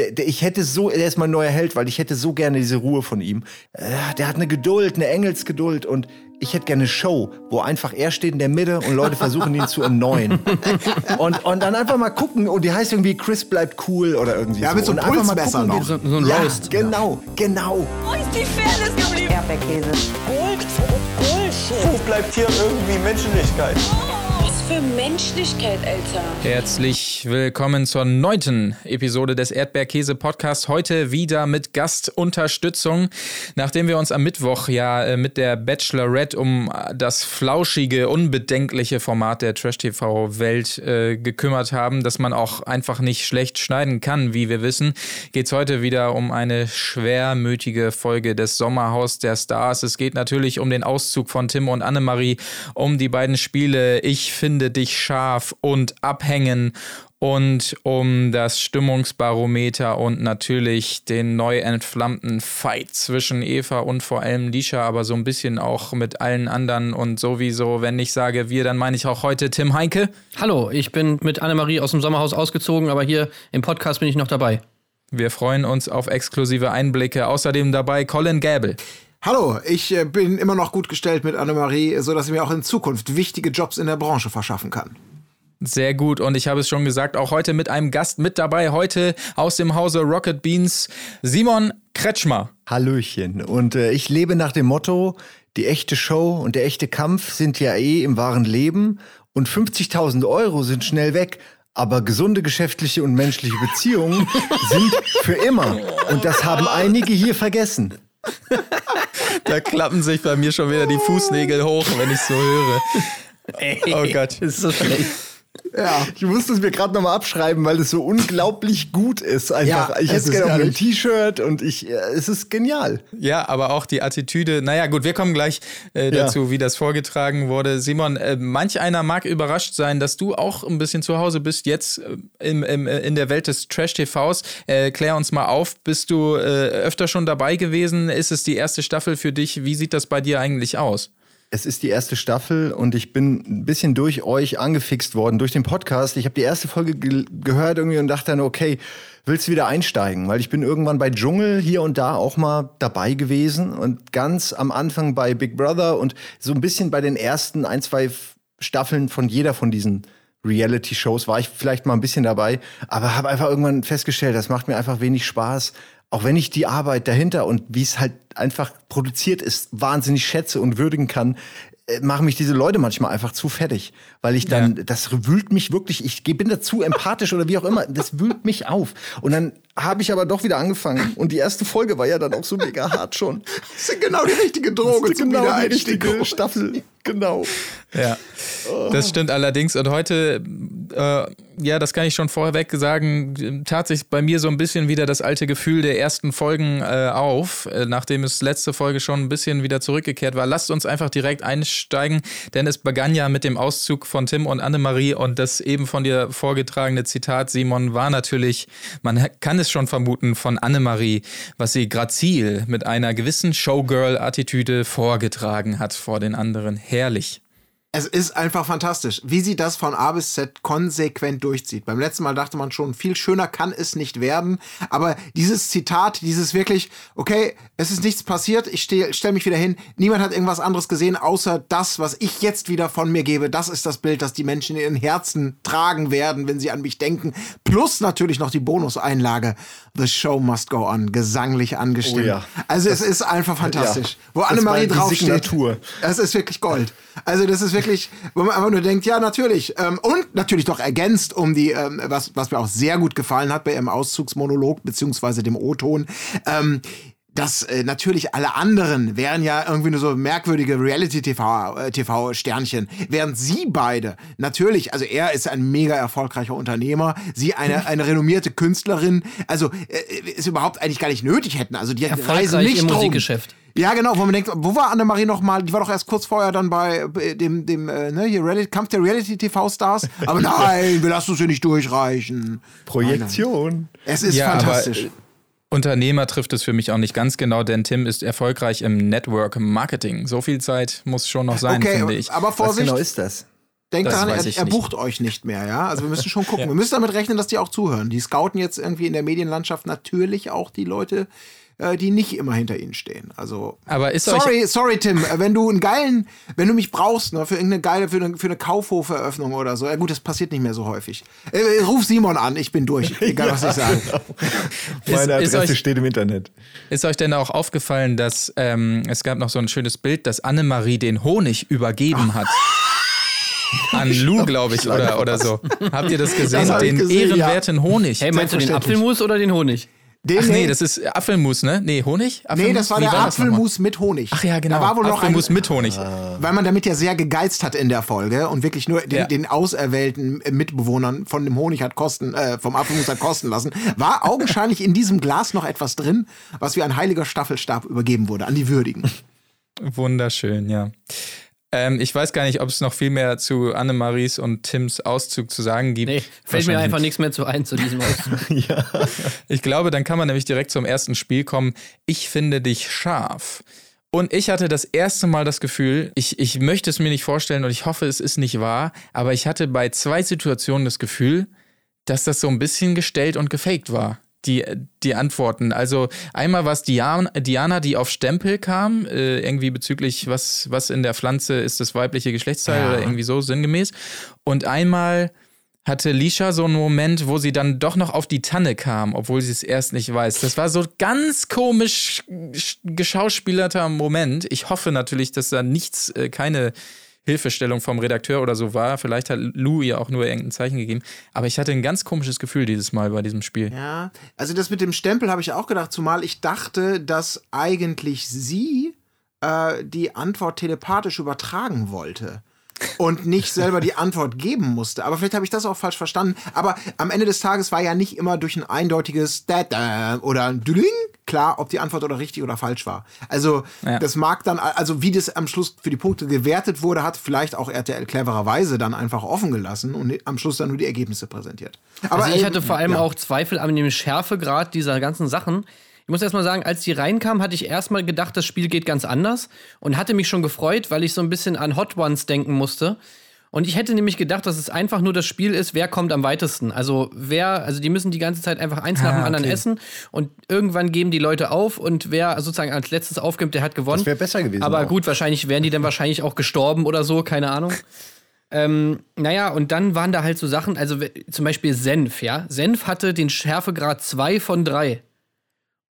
der, der, ich hätte so, er ist mein neuer Held, weil ich hätte so gerne diese Ruhe von ihm. Äh, der hat eine Geduld, eine Engelsgeduld und ich hätte gerne eine Show, wo einfach er steht in der Mitte und Leute versuchen ihn zu erneuern. Und, und dann einfach mal gucken, und die heißt irgendwie Chris bleibt cool oder irgendwie ja, so. mit so einem Pulsmesser noch. So, so ein ja, Roast. genau, genau. Wo ist die Fairness geblieben? Erdbeerkäse. Gold, Bullshit. Wo bleibt hier irgendwie Menschlichkeit? Was für Menschlichkeit, Alter. Herzlich willkommen zur neunten Episode des Erdbeerkäse Podcasts. Heute wieder mit Gastunterstützung. Nachdem wir uns am Mittwoch ja äh, mit der Bachelorette um das flauschige, unbedenkliche Format der Trash-TV-Welt äh, gekümmert haben, dass man auch einfach nicht schlecht schneiden kann, wie wir wissen, geht es heute wieder um eine schwermütige Folge des Sommerhaus der Stars. Es geht natürlich um den Auszug von Tim und Annemarie, um die beiden Spiele Ich finde dich scharf und Abhängen und um das Stimmungsbarometer und natürlich den neu entflammten Fight zwischen Eva und vor allem Lisha, aber so ein bisschen auch mit allen anderen und sowieso, wenn ich sage wir, dann meine ich auch heute Tim Heinke. Hallo, ich bin mit Annemarie aus dem Sommerhaus ausgezogen, aber hier im Podcast bin ich noch dabei. Wir freuen uns auf exklusive Einblicke. Außerdem dabei Colin Gäbel. Hallo, ich äh, bin immer noch gut gestellt mit Annemarie, sodass ich mir auch in Zukunft wichtige Jobs in der Branche verschaffen kann. Sehr gut und ich habe es schon gesagt, auch heute mit einem Gast mit dabei, heute aus dem Hause Rocket Beans, Simon Kretschmer. Hallöchen. Und äh, ich lebe nach dem Motto, die echte Show und der echte Kampf sind ja eh im wahren Leben und 50.000 Euro sind schnell weg. Aber gesunde geschäftliche und menschliche Beziehungen sind für immer. Und das haben einige hier vergessen. Da klappen sich bei mir schon wieder die Fußnägel hoch, wenn ich so höre. Oh Gott. Ist so schlecht. Ja. Ich musste es mir gerade nochmal abschreiben, weil es so unglaublich gut ist. Einfach. Ja, ich es hätte gerne auch ein. T-Shirt und ich, äh, es ist genial. Ja, aber auch die Attitüde. Naja, gut, wir kommen gleich äh, Ja. dazu, wie das vorgetragen wurde. Simon, äh, manch einer mag überrascht sein, dass du auch ein bisschen zu Hause bist, jetzt äh, im, im, äh, in der Welt des Trash-TVs. Äh, klär uns mal auf. Bist du äh, öfter schon dabei gewesen? Ist es die erste Staffel für dich? Wie sieht das bei dir eigentlich aus? Es ist die erste Staffel und ich bin ein bisschen durch euch angefixt worden, durch den Podcast. Ich habe die erste Folge ge gehört irgendwie und dachte dann, okay, willst du wieder einsteigen? Weil ich bin irgendwann bei Dschungel hier und da auch mal dabei gewesen und ganz am Anfang bei Big Brother und so ein bisschen bei den ersten ein, zwei Staffeln von jeder von diesen Reality-Shows war ich vielleicht mal ein bisschen dabei, aber habe einfach irgendwann festgestellt, das macht mir einfach wenig Spaß. Auch wenn ich die Arbeit dahinter und wie es halt einfach produziert ist, wahnsinnig schätze und würdigen kann, äh, machen mich diese Leute manchmal einfach zu fertig. Weil ich dann, Ja. das wühlt mich wirklich, ich bin da zu empathisch oder wie auch immer, das wühlt mich auf. Und dann habe ich aber doch wieder angefangen. Und die erste Folge war ja dann auch so mega hart schon. Das ist genau die richtige Droge zum genau die richtige Staffel. Genau. Ja, das stimmt allerdings. Und heute, äh, ja, das kann ich schon vorweg sagen, tat sich bei mir so ein bisschen wieder das alte Gefühl der ersten Folgen äh, auf, äh, nachdem es letzte Folge schon ein bisschen wieder zurückgekehrt war. Lasst uns einfach direkt einsteigen, denn es begann ja mit dem Auszug von Tim und Annemarie und das eben von dir vorgetragene Zitat, Simon, war natürlich, man kann es schon vermuten, von Annemarie, was sie grazil mit einer gewissen Showgirl-Attitüde vorgetragen hat vor den anderen. Herrlich. Es ist einfach fantastisch, wie sie das von A bis Z konsequent durchzieht. Beim letzten Mal dachte man schon, viel schöner kann es nicht werden. Aber dieses Zitat, dieses wirklich, okay, es ist nichts passiert, ich stell, stell mich wieder hin, niemand hat irgendwas anderes gesehen, außer das, was ich jetzt wieder von mir gebe. Das ist das Bild, das die Menschen in ihren Herzen tragen werden, wenn sie an mich denken. Plus natürlich noch die Bonuseinlage. The show must go on, gesanglich angestimmt. Oh ja. Also es ist einfach fantastisch. Wo Das Annemarie draufsteht. Signatur. Es ist wirklich Gold. Also das ist wirklich, wo man einfach nur denkt, ja natürlich. Ähm, und natürlich doch ergänzt um die, ähm, was, was mir auch sehr gut gefallen hat bei ihrem Auszugsmonolog beziehungsweise dem O-Ton. Ähm, dass äh, natürlich alle anderen wären ja irgendwie nur so merkwürdige Reality-TV-Sternchen, während sie beide natürlich, also er ist ein mega erfolgreicher Unternehmer, sie eine, eine renommierte Künstlerin, also äh, es überhaupt eigentlich gar nicht nötig hätten. Also die reisen nicht im drum. Musikgeschäft. Ja, genau, wo man denkt, wo war Annemarie noch mal? Die war doch erst kurz vorher dann bei äh, dem, dem äh, ne, hier Reality, Kampf der Reality-TV-Stars. Aber nein, wir lassen es hier nicht durchreichen. Projektion. Es ist Ja, aber, fantastisch. äh, Unternehmer trifft es für mich auch nicht ganz genau, denn Tim ist erfolgreich im Network Marketing. So viel Zeit muss schon noch sein, okay, finde ich. aber Was Vorsicht. genau ist das? denkt daran, er, er nicht. bucht euch nicht mehr, ja. Also wir müssen schon gucken. Wir müssen damit rechnen, dass die auch zuhören. Die scouten jetzt irgendwie in der Medienlandschaft natürlich auch die Leute, äh, die nicht immer hinter ihnen stehen. Also Aber ist euch- sorry, sorry Tim, äh, wenn du einen geilen, wenn du mich brauchst, ne, für irgendeine geile, für eine, für eine Kaufhoferöffnung oder so. Ja gut, das passiert nicht mehr so häufig. Äh, ruf Simon an, ich bin durch, egal was ich sage. Meine ist Adresse euch- steht im Internet. Ist euch denn auch aufgefallen, dass ähm, es gab noch so ein schönes Bild, dass Annemarie den Honig übergeben hat? An Lou, glaube ich, oder, oder so. Habt ihr das gesehen? Das den gesehen, ja. ehrenwerten Honig. Hey, meinst du den. Apfelmus oder den Honig? Den, Ach nee, das ist Apfelmus, ne? Nee, Honig? nee, Apfelmus? das war Wie der das nochmal? Apfelmus mit Honig. Ach ja, genau. Da war wohl noch ein, Apfelmus mit Honig. weil man damit ja sehr gegeizt hat in der Folge und wirklich nur den, Ja. den auserwählten Mitbewohnern von dem Honig hat kosten, äh, vom Apfelmus hat kosten lassen, war augenscheinlich in diesem Glas noch etwas drin, was wie ein heiliger Staffelstab übergeben wurde an die Würdigen. Wunderschön, ja. Ähm, ich weiß gar nicht, ob es noch viel mehr zu Annemaries und Tims Auszug zu sagen gibt. Nee, fällt mir einfach nichts mehr zu ein zu diesem Auszug. Ich glaube, dann kann man nämlich direkt zum ersten Spiel kommen. Ich finde dich scharf. Und ich hatte das erste Mal das Gefühl, ich, ich möchte es mir nicht vorstellen und ich hoffe, es ist nicht wahr, aber ich hatte bei zwei Situationen das Gefühl, dass das so ein bisschen gestellt und gefaked war. Die, die Antworten. Also einmal war es Diana, Diana, die auf Stempel kam, äh, irgendwie bezüglich, was, was in der Pflanze ist das weibliche Geschlechtsteil Ja. oder irgendwie so sinngemäß. Und einmal hatte Lisha so einen Moment, wo sie dann doch noch auf die Tanne kam, obwohl sie es erst nicht weiß. Das war so ganz komisch sch- geschauspielerter Moment. Ich hoffe natürlich, dass da nichts, äh, keine Hilfestellung vom Redakteur oder so war. Vielleicht hat Lou ihr auch nur irgendein Zeichen gegeben. Aber ich hatte ein ganz komisches Gefühl dieses Mal bei diesem Spiel. Ja, also das mit dem Stempel habe ich auch gedacht, zumal ich dachte, dass eigentlich sie äh, die Antwort telepathisch übertragen wollte. Und nicht selber die Antwort geben musste. Aber vielleicht habe ich das auch falsch verstanden. Aber am Ende des Tages war ja nicht immer durch ein eindeutiges da da oder ein Düling klar, ob die Antwort oder richtig oder falsch war. Also Ja. das mag dann, also wie das am Schluss für die Punkte gewertet wurde, hat vielleicht auch RTL clevererweise dann einfach offen gelassen und am Schluss dann nur die Ergebnisse präsentiert. Aber Also ich hatte vor allem ja. auch Zweifel an dem Schärfegrad dieser ganzen Sachen. Ich muss erst mal sagen, als die reinkamen, hatte ich erstmal gedacht, das Spiel geht ganz anders und hatte mich schon gefreut, weil ich so ein bisschen an Hot Ones denken musste. Und ich hätte nämlich gedacht, dass es einfach nur das Spiel ist, wer kommt am weitesten. Also wer, also die müssen die ganze Zeit einfach eins nach dem anderen okay. essen und irgendwann geben die Leute auf und wer sozusagen als letztes aufgibt, der hat gewonnen. Das wäre besser gewesen Aber auch. gut, wahrscheinlich wären die dann wahrscheinlich auch gestorben oder so, keine Ahnung. Ähm, naja, und dann waren da halt so Sachen, also zum Beispiel Senf, ja. Senf hatte den Schärfegrad 2 von 3.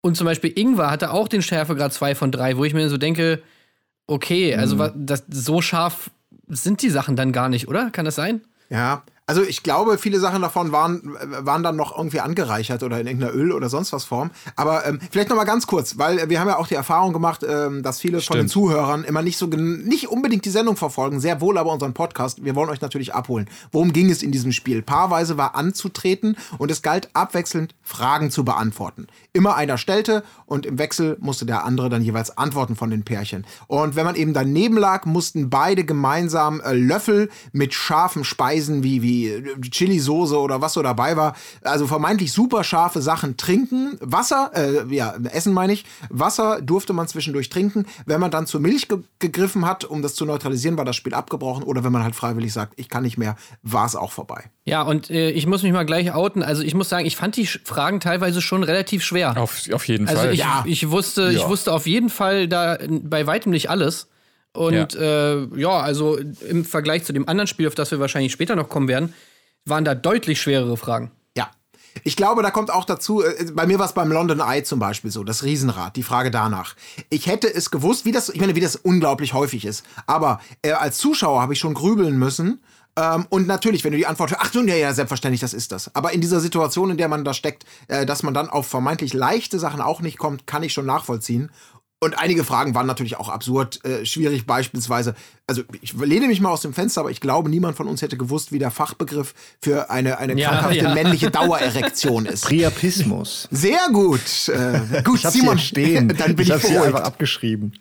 Und zum Beispiel Ingwer hatte auch den Schärfegrad 2 von 3, wo ich mir so denke, okay, also Mhm. das, so scharf sind die Sachen dann gar nicht, oder? Kann das sein? Ja, also ich glaube, viele Sachen davon waren, waren dann noch irgendwie angereichert oder in irgendeiner Öl- oder sonst was Form. Aber ähm, vielleicht noch mal ganz kurz, weil wir haben ja auch die Erfahrung gemacht, ähm, dass viele von den Stimmt. Zuhörern immer nicht so nicht unbedingt die Sendung verfolgen, sehr wohl aber unseren Podcast. Wir wollen euch natürlich abholen. Worum ging es in diesem Spiel? Paarweise war anzutreten und es galt abwechselnd Fragen zu beantworten. Immer einer stellte und im Wechsel musste der andere dann jeweils antworten von den Pärchen. Und wenn man eben daneben lag, mussten beide gemeinsam äh, Löffel mit scharfen Speisen wie, wie Chili-Soße oder was so dabei war, also vermeintlich super scharfe Sachen trinken. Wasser, äh, ja, Essen meine ich. Wasser durfte man zwischendurch trinken. Wenn man dann zur Milch ge gegriffen hat, um das zu neutralisieren, war das Spiel abgebrochen. Oder wenn man halt freiwillig sagt, ich kann nicht mehr, war es auch vorbei. Ja, und äh, ich muss mich mal gleich outen. Also ich muss sagen, ich fand die Fragen teilweise schon relativ schwer. Auf, auf jeden Also Fall. ich, Ja. ich wusste, ich Ja. wusste auf jeden Fall da bei weitem nicht alles. Und ja. Äh, ja, also im Vergleich zu dem anderen Spiel, auf das wir wahrscheinlich später noch kommen werden, waren da deutlich schwerere Fragen. Ja. Ich glaube, da kommt auch dazu, äh, bei mir war es beim London Eye zum Beispiel so, das Riesenrad, die Frage danach. Ich hätte es gewusst, wie das, ich meine, wie das unglaublich häufig ist. Aber äh, als Zuschauer habe ich schon grübeln müssen. Ähm, und natürlich, wenn du die Antwort hörst, ach du, ja, ja, selbstverständlich, das ist das. Aber in dieser Situation, in der man da steckt, äh, dass man dann auf vermeintlich leichte Sachen auch nicht kommt, kann ich schon nachvollziehen. Und einige Fragen waren natürlich auch absurd äh, schwierig, beispielsweise. Also ich lehne mich mal aus dem Fenster, aber ich glaube, niemand von uns hätte gewusst, wie der Fachbegriff für eine, eine Ja, krankhafte ja. männliche Dauererektion ist. Priapismus. Sehr gut. Äh, gut, Ich Simon. stehen. Dann bin ich ich, hab's hier einfach abgeschrieben.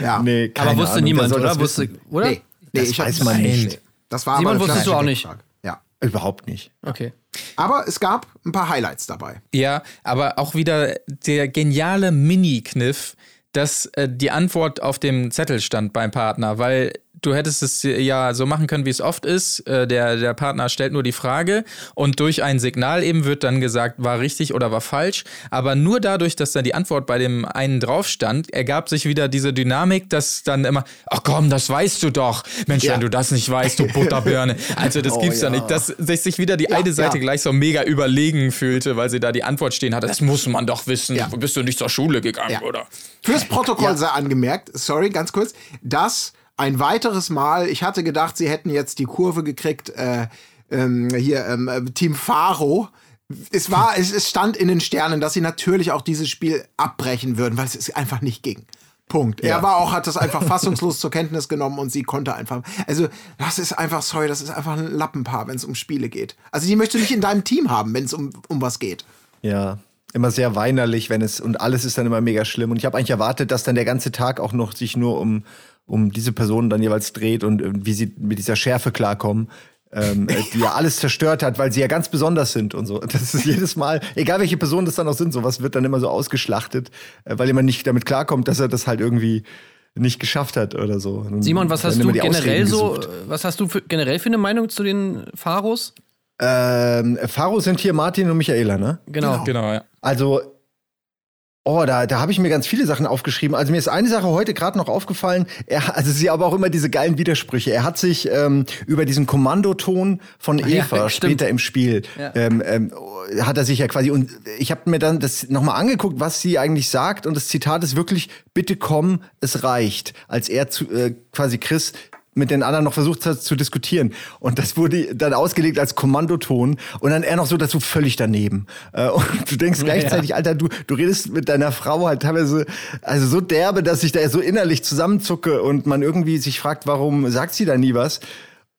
Ja. Nee, keine Aber wusste Ahnung, niemand, oder? das Wusste, oder? Nee, nee, Das ich weiß man nicht. Das war Simon, wusstest du auch nicht? Ja. Überhaupt nicht. Okay. Aber es gab ein paar Highlights dabei. Ja, aber auch wieder der geniale Mini-Kniff, dass äh, die Antwort auf dem Zettel stand beim Partner, weil du hättest es ja so machen können, wie es oft ist. Äh, der, der Partner stellt nur die Frage und durch ein Signal eben wird dann gesagt, war richtig oder war falsch. Aber nur dadurch, dass dann die Antwort bei dem einen drauf stand, ergab sich wieder diese Dynamik, dass dann immer, ach komm, das weißt du doch. Mensch, Ja. wenn du das nicht weißt, du Butterbirne. Also das Oh, gibt's ja ja. nicht. Dass sich wieder die eine Seite ja. gleich so mega überlegen fühlte, weil sie da die Antwort stehen hatte. Das muss man doch wissen. Ja. Bist du nicht zur Schule gegangen, Ja. oder? Fürs Protokoll sei angemerkt, sorry, ganz kurz, dass ein weiteres Mal, ich hatte gedacht, sie hätten jetzt die Kurve gekriegt, äh, ähm, hier ähm, äh, Team Faro. Es war, es, es stand in den Sternen, dass sie natürlich auch dieses Spiel abbrechen würden, weil es einfach nicht ging. Punkt. Er Ja. war auch, hat das einfach fassungslos zur Kenntnis genommen und sie konnte einfach. Also, das ist einfach, sorry, das ist einfach ein Lappenpaar, wenn es um Spiele geht. Also, die möchte nicht in deinem Team haben, wenn es um, um was geht. Ja. Immer sehr weinerlich, wenn es und alles ist dann immer mega schlimm. Und ich habe eigentlich erwartet, dass dann der ganze Tag auch noch sich nur um, um diese Person dann jeweils dreht und äh, wie sie mit dieser Schärfe klarkommen, ähm, äh, die ja alles zerstört hat, weil sie ja ganz besonders sind und so. Das ist jedes Mal, egal welche Personen das dann auch sind, sowas wird dann immer so ausgeschlachtet, äh, weil jemand nicht damit klarkommt, dass er das halt irgendwie nicht geschafft hat oder so. Simon, was hast du generell so, was hast du für, generell für eine Meinung zu den Pharos? Ähm, Faro sind hier Martin und Michaela, ne? Genau. Genau, ja. Also, oh, da, da habe ich mir ganz viele Sachen aufgeschrieben. Also mir ist eine Sache heute gerade noch aufgefallen. Er, also sie aber auch immer diese geilen Widersprüche. Er hat sich ähm, über diesen Kommandoton von ja, Eva stimmt. später im Spiel Ja. ähm, ähm, hat er sich ja quasi und ich habe mir dann das nochmal angeguckt, was sie eigentlich sagt und das Zitat ist wirklich: Bitte komm, es reicht. Als er zu äh, quasi Chris mit den anderen noch versucht hat zu diskutieren. Und das wurde dann ausgelegt als Kommandoton und dann er noch so dazu völlig daneben. Äh, Und du denkst gleichzeitig, Alter, du, du redest mit deiner Frau halt teilweise also so derbe, dass ich da so innerlich zusammenzucke und man irgendwie sich fragt, warum sagt sie da nie was?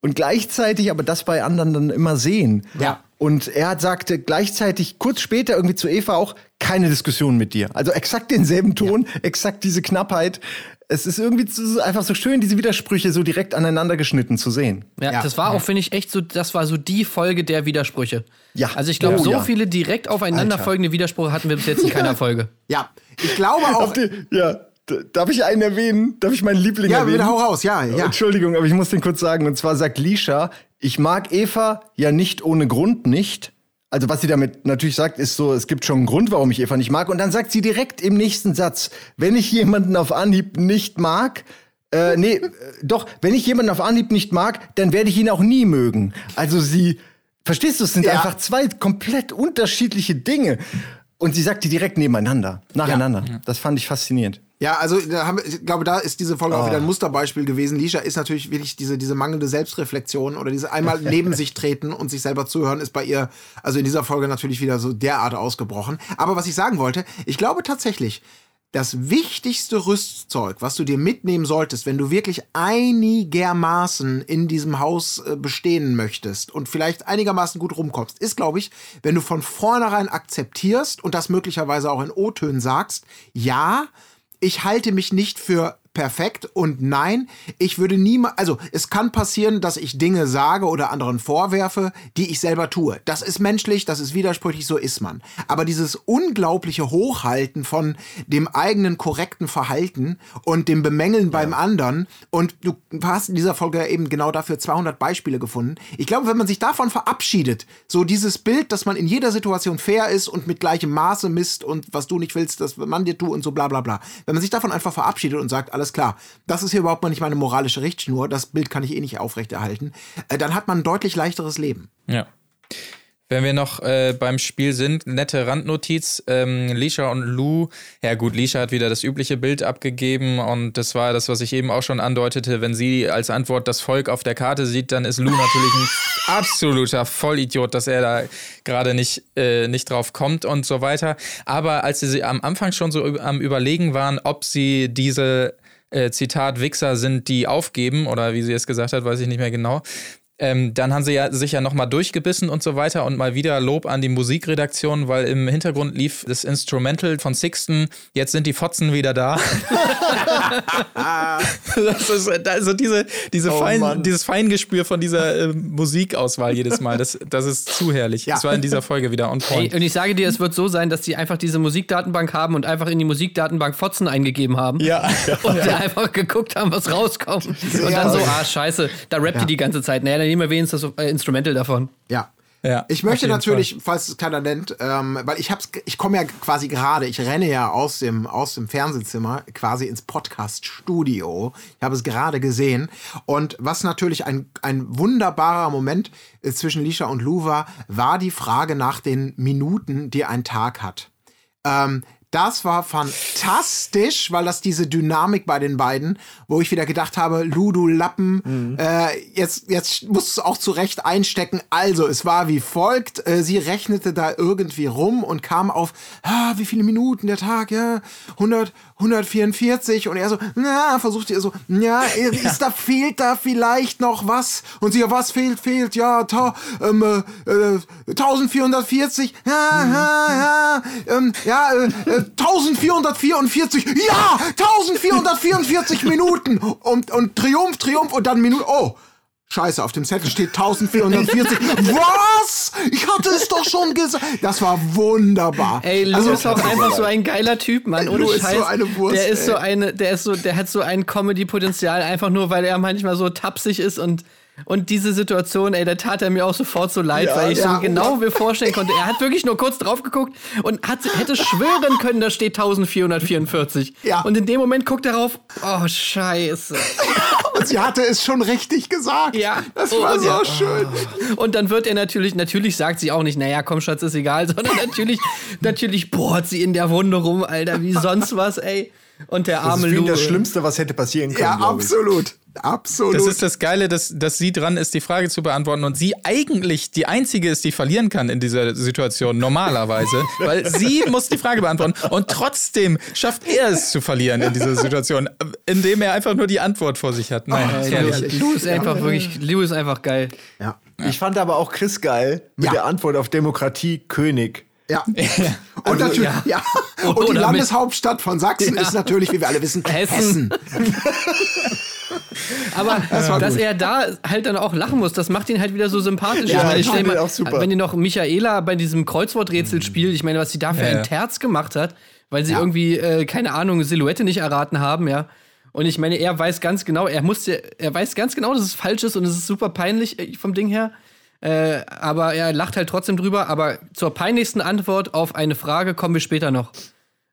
Und gleichzeitig aber das bei anderen dann immer sehen. Ja. Und er hat sagte gleichzeitig kurz später irgendwie zu Eva auch keine Diskussion mit dir. Also exakt denselben Ton, exakt diese Knappheit. Es ist irgendwie so, einfach so schön, diese Widersprüche so direkt aneinander geschnitten zu sehen. Ja, Ja. das war auch, finde ich, echt so, das war so die Folge der Widersprüche. Ja. Also ich glaube, Oh, so ja. viele direkt aufeinanderfolgende Widersprüche hatten wir bis jetzt in keiner Folge. Ja, ich glaube auch. Ihr- ja, darf ich einen erwähnen? Darf ich meinen Liebling Ja, erwähnen? bitte hau raus, ja, ja. Entschuldigung, aber ich muss den kurz sagen. Und zwar sagt Lisha, ich mag Eva ja nicht ohne Grund nicht. Also was sie damit natürlich sagt, ist so, es gibt schon einen Grund, warum ich Eva nicht mag. Und dann sagt sie direkt im nächsten Satz, wenn ich jemanden auf Anhieb nicht mag, äh, nee, äh, doch, wenn ich jemanden auf Anhieb nicht mag, dann werde ich ihn auch nie mögen. Also sie, verstehst du, es sind Ja. einfach zwei komplett unterschiedliche Dinge. Und sie sagt die direkt nebeneinander, nacheinander. Das fand ich faszinierend. Ja, also haben, ich glaube, da ist diese Folge auch wieder ein Musterbeispiel gewesen. Lisha ist natürlich wirklich diese, diese mangelnde Selbstreflexion oder diese einmal neben sich treten und sich selber zuhören, ist bei ihr, also in dieser Folge natürlich wieder so derart ausgebrochen. Aber was ich sagen wollte, ich glaube tatsächlich, das wichtigste Rüstzeug, was du dir mitnehmen solltest, wenn du wirklich einigermaßen in diesem Haus äh, bestehen möchtest und vielleicht einigermaßen gut rumkommst, ist, glaube ich, wenn du von vornherein akzeptierst und das möglicherweise auch in O-Tönen sagst, ja, ich halte mich nicht für perfekt und nein, ich würde niemals, also es kann passieren, dass ich Dinge sage oder anderen vorwerfe, die ich selber tue. Das ist menschlich, das ist widersprüchlich, so ist man. Aber dieses unglaubliche Hochhalten von dem eigenen korrekten Verhalten und dem Bemängeln beim anderen und du hast in dieser Folge eben genau dafür 200 Beispiele gefunden. Ich glaube, wenn man sich davon verabschiedet, so dieses Bild, dass man in jeder Situation fair ist und mit gleichem Maße misst und was du nicht willst, dass man dir tut und so bla bla bla. Wenn man sich davon einfach verabschiedet und sagt, alles klar, das ist hier überhaupt mal nicht meine moralische Richtschnur, das Bild kann ich eh nicht aufrechterhalten, äh, dann hat man ein deutlich leichteres Leben. Ja. Wenn wir noch äh, beim Spiel sind, nette Randnotiz, ähm, Lisha und Lou, ja gut, Lisha hat wieder das übliche Bild abgegeben und das war das, was ich eben auch schon andeutete, wenn sie als Antwort das Volk auf der Karte sieht, dann ist Lou natürlich ein absoluter Vollidiot, dass er da gerade nicht, äh, nicht drauf kommt und so weiter. Aber als sie am Anfang schon so am Überlegen waren, ob sie diese äh, Zitat Wichser sind, die aufgeben, oder wie sie es gesagt hat, weiß ich nicht mehr genau, Ähm, dann haben sie ja sich ja nochmal durchgebissen und so weiter und mal wieder Lob an die Musikredaktion, weil im Hintergrund lief das Instrumental von Sixten. Jetzt sind die Fotzen wieder da. das ist, also diese, diese Oh Fein, Mann. dieses Feingespür von dieser äh, Musikauswahl jedes Mal, das, das ist zu herrlich. Ja. Das war in dieser Folge wieder on Ey, point. und ich sage dir, es wird so sein, dass die einfach diese Musikdatenbank haben und einfach in die Musikdatenbank Fotzen eingegeben haben. ja. Und die einfach geguckt haben, was rauskommt. Und dann so, ah, scheiße, da rappt die die ganze Zeit. Naja, nehmen wir wenigstens das äh, Instrumental davon. Ja. Ja, ich möchte natürlich, falls es keiner nennt, ähm, weil ich hab's, ich komme ja quasi gerade, ich renne ja aus dem, aus dem Fernsehzimmer quasi ins Podcast-Studio. Ich habe es gerade gesehen. Und was natürlich ein, ein wunderbarer Moment äh, zwischen Lisha und Lou war, war die Frage nach den Minuten, die ein Tag hat. Ähm, das war fantastisch, weil das diese Dynamik bei den beiden, wo ich wieder gedacht habe, Lu, du Lappen, äh, jetzt, jetzt musst du es auch zurecht einstecken. Also, es war wie folgt. Äh, sie rechnete da irgendwie rum und kam auf, ah, wie viele Minuten der Tag, ja, 100, 144. Und er so, na, versucht ihr so, ja, ist da, fehlt da vielleicht noch was? Und sie, ja, was fehlt, fehlt, ja, ta, ähm, äh, äh, 1440, ja, ja, ja, ähm, ja, äh, äh, 1444, ja, 1444 Minuten und, und Triumph, Triumph und dann Minute, oh. Scheiße, auf dem Zettel steht 1440. Was? Schon gesagt. Das war wunderbar. Ey, Lou Also- ist auch einfach so ein geiler Typ, Mann. Ohne Lou ist Scheiß. so eine Wurst, der ist so eine, der ist so, der hat so ein Comedy-Potenzial, einfach nur, weil er manchmal so tapsig ist und und diese Situation, ey, da tat er mir auch sofort so leid, weil ich ja, so genau mir vorstellen konnte, er hat wirklich nur kurz drauf geguckt und hat, hätte schwören können, da steht 1444. Ja. Und in dem Moment guckt er rauf, oh, scheiße. Und sie hatte es schon richtig gesagt. Ja. Das Oh, war so ja. schön. Und dann wird er natürlich, natürlich sagt sie auch nicht, naja, komm, Schatz, ist egal, sondern natürlich, natürlich bohrt sie in der Wunde rum, Alter, wie sonst was, ey. Und der Das arme ist für ihn Lou. das Schlimmste, was hätte passieren können. Ja, glaub ich. Absolut. Das ist das Geile, dass, dass sie dran ist, die Frage zu beantworten und sie eigentlich die Einzige ist, die verlieren kann in dieser Situation, normalerweise. weil sie muss die Frage beantworten und trotzdem schafft er es zu verlieren in dieser Situation, indem er einfach nur die Antwort vor sich hat. Nein, Ey, herrlich. Lou, Lou ist einfach wirklich, Lou ist einfach geil. ja. Ich fand aber auch Chris geil mit Ja. der Antwort auf Demokratie König. Ja. Und natürlich, ja. ja. Und die Oder mit- Landeshauptstadt von Sachsen Ja. ist natürlich, wie wir alle wissen, Hessen. Hessen. Aber war dass gut. er da halt dann auch lachen muss, das macht ihn halt wieder so sympathisch. Ja, ich meine, ich auch super. wenn ihr noch Michaela bei diesem Kreuzworträtsel spielt, ich meine, was sie da für Ja, ein ja. Terz gemacht hat, weil sie Ja. irgendwie, äh, keine Ahnung, Silhouette nicht erraten haben, ja. Und ich meine, er weiß ganz genau, er musste, er weiß ganz genau, dass es falsch ist und es ist super peinlich äh, vom Ding her. Äh, aber er lacht halt trotzdem drüber. Aber zur peinlichsten Antwort auf eine Frage kommen wir später noch.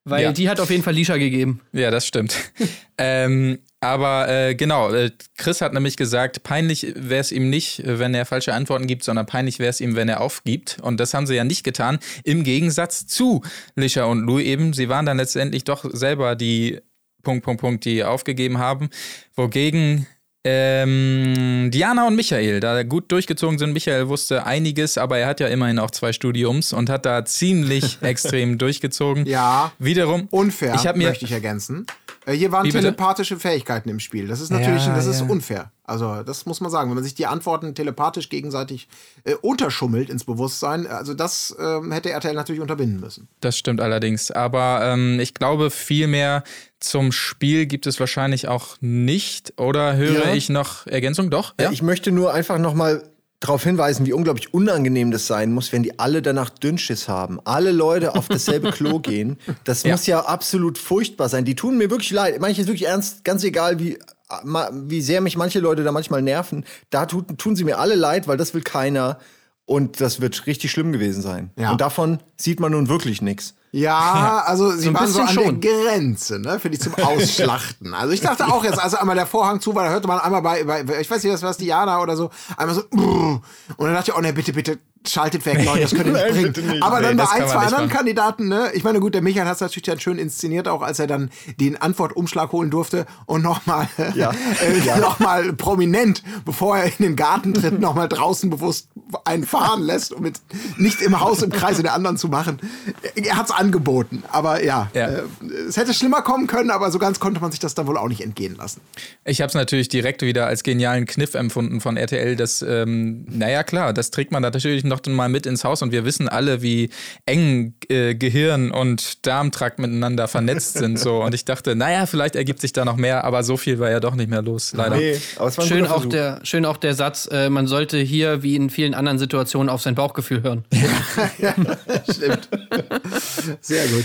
Weil Ja. die hat auf jeden Fall Lisha gegeben. Ja, das stimmt. ähm, aber äh, genau, äh, Chris hat nämlich gesagt, peinlich wäre es ihm nicht, wenn er falsche Antworten gibt, sondern peinlich wäre es ihm, wenn er aufgibt. Und das haben sie ja nicht getan. Im Gegensatz zu Lisha und Lou eben. Sie waren dann letztendlich doch selber die Punkt, Punkt, Punkt, die aufgegeben haben. Wogegen ähm, Diana und Michael da gut durchgezogen sind. Michael wusste einiges, aber er hat ja immerhin auch zwei Studiums und hat da ziemlich extrem durchgezogen. Ja. Wiederum. Unfair, Ich mir- möchte ich ergänzen. Äh, Hier waren Wie bitte? telepathische Fähigkeiten im Spiel. Das ist natürlich, Ja, das ist ja. unfair. Also, das muss man sagen. Wenn man sich die Antworten telepathisch gegenseitig äh, unterschummelt ins Bewusstsein, also das ähm, hätte RTL natürlich unterbinden müssen. Das stimmt allerdings. Aber ähm, ich glaube, viel mehr zum Spiel gibt es wahrscheinlich auch nicht. Oder höre Ja. ich noch Ergänzung? Doch? Ja. Ich möchte nur einfach noch mal darauf hinweisen, wie unglaublich unangenehm das sein muss, wenn die alle danach Dünnschiss haben. Alle Leute auf dasselbe Klo gehen. Das Ja. muss ja absolut furchtbar sein. Die tun mir wirklich leid. Manches wirklich ernst, ganz egal, wie, wie sehr mich manche Leute da manchmal nerven. Da tut, tun sie mir alle leid, weil das will keiner. Und das wird richtig schlimm gewesen sein. Ja. Und davon sieht man nun wirklich nichts. Ja, also sie ein waren so an schon. der Grenze, ne, für die zum Ausschlachten. Also ich dachte auch jetzt, als einmal der Vorhang zu war, da hörte man einmal bei, bei ich weiß nicht, was war es, Diana oder so, einmal so, und dann dachte ich, oh ne, bitte, bitte, schaltet weg, Leute, das könnt ihr nicht Nein, bringen. nicht. Aber Nee, dann bei das kann ein, zwei anderen machen. Kandidaten, ne, ich meine, gut, der Michael hat es natürlich dann schön inszeniert, auch als er dann den Antwortumschlag holen durfte und nochmal, Ja. äh, Ja. nochmal prominent, bevor er in den Garten tritt, nochmal draußen bewusst einen fahren lässt, um mit nicht im Haus im Kreise der anderen zu machen. Er hat es angeboten. Aber ja, Ja. Äh, es hätte schlimmer kommen können, aber so ganz konnte man sich das dann wohl auch nicht entgehen lassen. Ich habe es natürlich direkt wieder als genialen Kniff empfunden von RTL, dass, ähm, naja klar, das trägt man natürlich noch mal mit ins Haus und wir wissen alle, wie eng äh, Gehirn und Darmtrakt miteinander vernetzt sind. So. Und ich dachte, naja, vielleicht ergibt sich da noch mehr, aber so viel war ja doch nicht mehr los, leider. Nee, aber es war ein Schön auch, der, schön auch der Satz, äh, man sollte hier wie in vielen anderen Situationen auf sein Bauchgefühl hören. Stimmt. Sehr gut.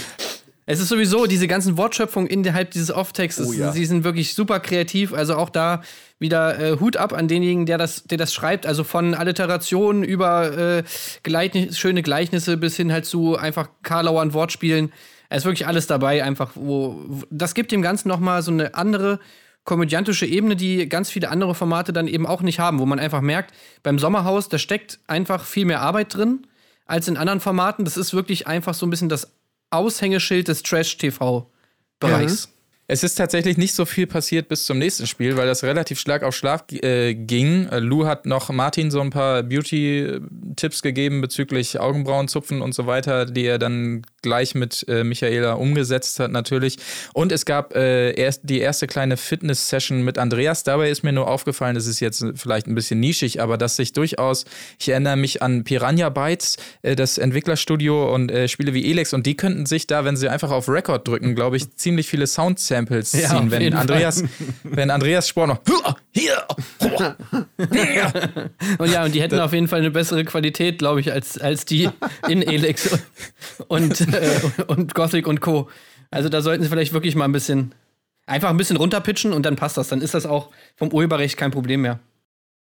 Es ist sowieso diese ganzen Wortschöpfungen innerhalb dieses Off-Textes, Oh ja. sie sind wirklich super kreativ. Also auch da wieder äh, Hut ab an denjenigen, der das, der das schreibt. Also von Alliterationen über äh, Gleichnis, schöne Gleichnisse bis hin halt zu einfach Karlauern Wortspielen. Es ist wirklich alles dabei, einfach, wo, wo das gibt dem Ganzen nochmal so eine andere komödiantische Ebene, die ganz viele andere Formate dann eben auch nicht haben, wo man einfach merkt, beim Sommerhaus, da steckt einfach viel mehr Arbeit drin als in anderen Formaten. Das ist wirklich einfach so ein bisschen das Aushängeschild des Trash-TV-Bereichs. Es ist tatsächlich nicht so viel passiert bis zum nächsten Spiel, weil das relativ stark auf Schlaf äh, ging. Äh, Lou hat noch Martin so ein paar Beauty-Tipps gegeben bezüglich Augenbrauenzupfen und so weiter, die er dann gleich mit äh, Michaela umgesetzt hat natürlich. Und es gab äh, erst die erste kleine Fitness-Session mit Andreas. Dabei ist mir nur aufgefallen, das ist jetzt vielleicht ein bisschen nischig, aber dass sich durchaus, ich erinnere mich an Piranha Bytes, äh, das Entwicklerstudio und äh, Spiele wie Elex und die könnten sich da, wenn sie einfach auf Record drücken, glaube ich, ziemlich viele Sound-Samples Ja, ziehen, wenn jeden Fall. Andreas, wenn Andreas Spohr noch hier, hier, Und ja, und die hätten auf jeden Fall eine bessere Qualität, glaube ich, als, als die in Elex und, äh, und Gothic und Co. Also da sollten sie vielleicht wirklich mal ein bisschen, einfach ein bisschen runterpitchen und dann passt das. Dann ist das auch vom Urheberrecht kein Problem mehr.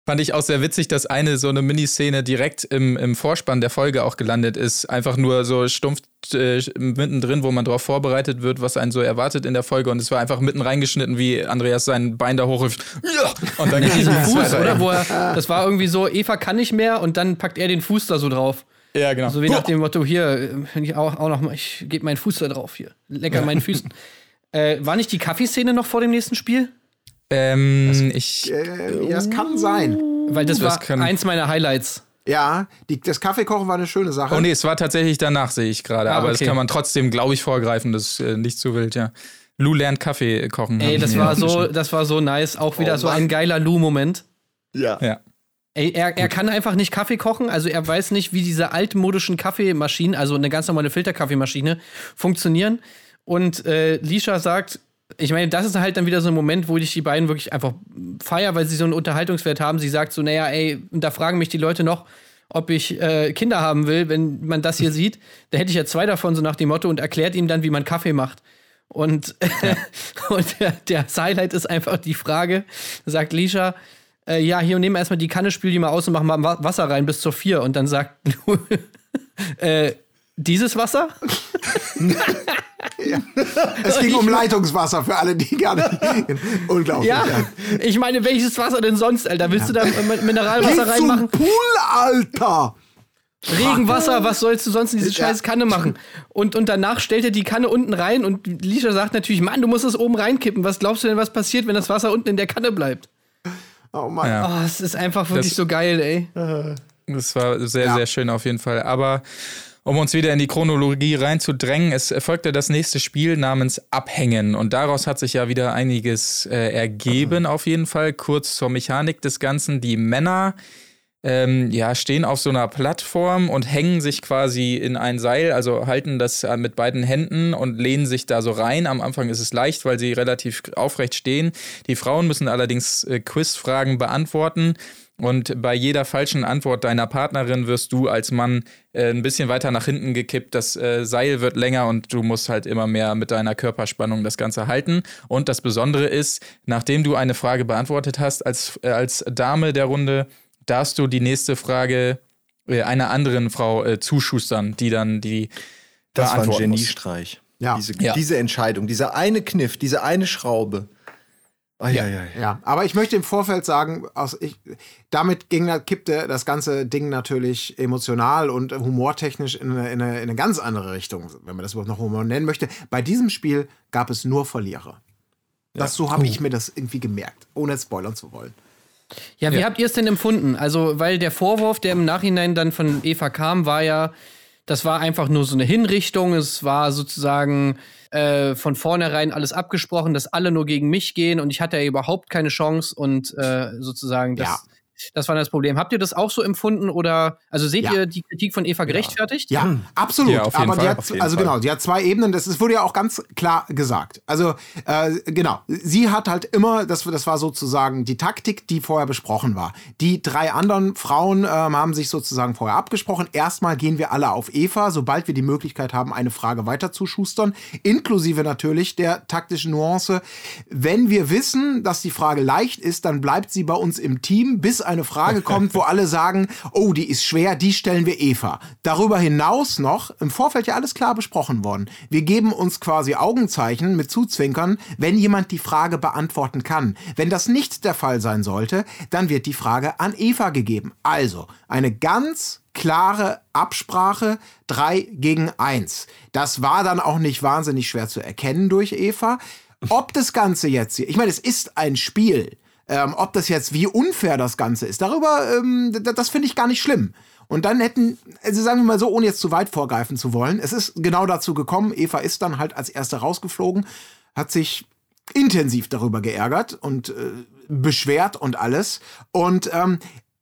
Fand ich auch sehr witzig, dass eine so eine Miniszene direkt im, im Vorspann der Folge auch gelandet ist. Einfach nur so stumpf äh, mittendrin, wo man darauf vorbereitet wird, was einen so erwartet in der Folge. Und es war einfach mitten reingeschnitten, wie Andreas sein Bein da hochhilft. Ja! Und dann Diesen ging's Fuß, oder? Wo er, das war irgendwie so, Eva kann nicht mehr und dann packt er den Fuß da so drauf. Ja, genau. So wie nach dem Motto, hier, ich auch, auch noch mal, ich gebe meinen Fuß da drauf hier. Lecker meinen Füßen. Äh, war nicht die Kaffeeszene noch vor dem nächsten Spiel? Ähm, ich, Äh, ja, das kann sein. Weil das, Das war kann- eins meiner Highlights. Ja, die, das Kaffeekochen war eine schöne Sache. oh nee, es war tatsächlich danach, sehe ich gerade. Ah, Aber das okay. kann man trotzdem, glaube ich, vorgreifen. Das ist äh, nicht zu wild, ja. Lou lernt Kaffee kochen. Ey, das war so, das war so nice. Auch wieder Oh so ein geiler Lou-Moment. Ja. Ja. Ey, er, er kann einfach nicht Kaffee kochen, also er weiß nicht, wie diese altmodischen Kaffeemaschinen, also eine ganz normale Filterkaffeemaschine, funktionieren. Und äh, Lisha sagt, ich meine, das ist halt dann wieder so ein Moment, wo ich die beiden wirklich einfach feier, weil sie so einen Unterhaltungswert haben. Sie sagt so, naja, ey, und da fragen mich die Leute noch, ob ich äh, Kinder haben will, wenn man das hier sieht. Da hätte ich ja zwei davon, so nach dem Motto, und erklärt ihm dann, wie man Kaffee macht. Und, und der, der Highlight ist einfach die Frage, sagt Lisha, äh, ja, hier nehmen wir erstmal die Kanne, spül die mal aus und machen mal Wa- Wasser rein bis zur 4. Und dann sagt Lou, äh, dieses Wasser? es ging um Leitungswasser für alle, die gar nicht. Unglaublich. Ja, ja. ich meine, welches Wasser denn sonst, Alter? Willst du da äh, Mineralwasser Geh reinmachen? zum Pool, Alter! Regenwasser, was sollst du sonst in diese Ja. scheiß Kanne machen? Und, und danach stellt er die Kanne unten rein und Lisha sagt natürlich, Mann, du musst es oben reinkippen. Was glaubst du denn, was passiert, wenn das Wasser unten in der Kanne bleibt? Oh Mann. Ja. Oh, es ist einfach wirklich Das- so geil, ey. Das war sehr, Ja. sehr schön auf jeden Fall. Aber um uns wieder in die Chronologie reinzudrängen, es erfolgte das nächste Spiel namens Abhängen. Und daraus hat sich ja wieder einiges äh, ergeben, auf jeden Fall. Kurz zur Mechanik des Ganzen. Die Männer ähm, ja, stehen auf so einer Plattform und hängen sich quasi in ein Seil, also halten das äh, mit beiden Händen und lehnen sich da so rein. Am Anfang ist es leicht, weil sie relativ aufrecht stehen. Die Frauen müssen allerdings äh, Quizfragen beantworten. Und bei jeder falschen Antwort deiner Partnerin wirst du als Mann äh, ein bisschen weiter nach hinten gekippt. Das äh, Seil wird länger und du musst halt immer mehr mit deiner Körperspannung das Ganze halten. Und das Besondere ist, nachdem du eine Frage beantwortet hast, als, äh, als Dame der Runde, darfst du die nächste Frage äh, einer anderen Frau äh, zuschustern, die dann die Das war ein. Geniestreich. Ja. Diese, Ja. diese Entscheidung, dieser eine Kniff, diese eine Schraube. Ai, Ja. ai, ai. Ja, aber ich möchte im Vorfeld sagen, aus, ich, damit ging, kippte das ganze Ding natürlich emotional und humortechnisch in eine, in, eine, in eine ganz andere Richtung, wenn man das überhaupt noch Humor nennen möchte. Bei diesem Spiel gab es nur Verlierer. Das, so habe ich mir das irgendwie gemerkt, ohne spoilern zu wollen. Ja, wie Ja. habt ihr es denn empfunden? Also, weil der Vorwurf, der im Nachhinein dann von Eva kam, war ja, Das war einfach nur so eine Hinrichtung. Es war sozusagen äh, von vornherein alles abgesprochen, dass alle nur gegen mich gehen und ich hatte ja überhaupt keine Chance und äh, sozusagen das. Ja. Das war das Problem. Habt ihr das auch so empfunden oder also seht Ja. ihr die Kritik von Eva gerechtfertigt? Ja, absolut. Ja, auf jeden Aber die Fall, hat, auf jeden also Fall. genau, die hat zwei Ebenen. Das ist, wurde ja auch ganz klar gesagt. Also äh, genau, sie hat halt immer, das, das war sozusagen die Taktik, die vorher besprochen war. Die drei anderen Frauen ähm, haben sich sozusagen vorher abgesprochen. Erstmal gehen wir alle auf Eva, sobald wir die Möglichkeit haben, eine Frage weiterzuschustern, inklusive natürlich der taktischen Nuance. Wenn wir wissen, dass die Frage leicht ist, dann bleibt sie bei uns im Team, bis eine Frage kommt, wo alle sagen, oh, die ist schwer, die stellen wir Eva. Darüber hinaus noch, im Vorfeld ja alles klar besprochen worden. Wir geben uns quasi Augenzeichen mit Zuzwinkern, wenn jemand die Frage beantworten kann. Wenn das nicht der Fall sein sollte, dann wird die Frage an Eva gegeben. Also, eine ganz klare Absprache, drei gegen eins. Das war dann auch nicht wahnsinnig schwer zu erkennen durch Eva. Ob das Ganze jetzt hier, ich meine, es ist ein Spiel. Ähm, ob das jetzt, wie unfair das Ganze ist, darüber, ähm, das finde ich gar nicht schlimm. Und dann hätten, also sagen wir mal so, ohne jetzt zu weit vorgreifen zu wollen, es ist genau dazu gekommen, Eva ist dann halt als Erste rausgeflogen, hat sich intensiv darüber geärgert und äh, beschwert und alles. Und ähm,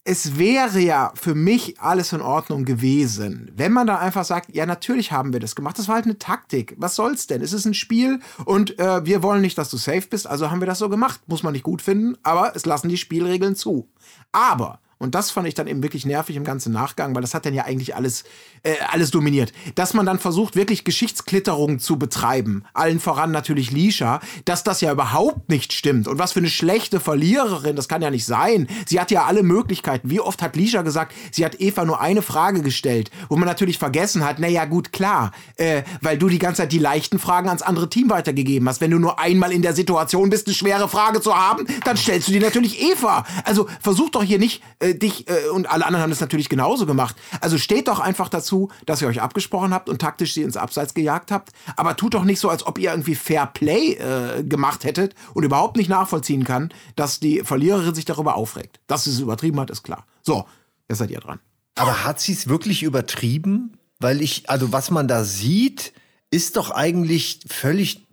es wäre ja für mich alles in Ordnung gewesen, wenn man da einfach sagt, ja, natürlich haben wir das gemacht. Das war halt eine Taktik. Was soll's denn? Es ist ein Spiel und äh, wir wollen nicht, dass du safe bist, also haben wir das so gemacht. Muss man nicht gut finden, aber es lassen die Spielregeln zu. Aber und das fand ich dann eben wirklich nervig im ganzen Nachgang, weil das hat dann ja eigentlich alles, äh, alles dominiert. Dass man dann versucht, wirklich Geschichtsklitterung zu betreiben, allen voran natürlich Lisha, dass das ja überhaupt nicht stimmt. Und was für eine schlechte Verliererin, das kann ja nicht sein. Sie hat ja alle Möglichkeiten. Wie oft hat Lisha gesagt, sie hat Eva nur eine Frage gestellt, wo man natürlich vergessen hat, naja, gut, klar, äh, weil du die ganze Zeit die leichten Fragen ans andere Team weitergegeben hast. Wenn du nur einmal in der Situation bist, eine schwere Frage zu haben, dann stellst du die natürlich Eva. Also versuch doch hier nicht, äh, dich, äh, und alle anderen haben das natürlich genauso gemacht. Also steht doch einfach dazu, dass ihr euch abgesprochen habt und taktisch sie ins Abseits gejagt habt. Aber tut doch nicht so, als ob ihr irgendwie Fair Play äh, gemacht hättet und überhaupt nicht nachvollziehen kann, dass die Verliererin sich darüber aufregt. Dass sie es übertrieben hat, ist klar. So, jetzt seid ihr dran. Aber hat sie es wirklich übertrieben? Weil ich, also was man da sieht, ist doch eigentlich völlig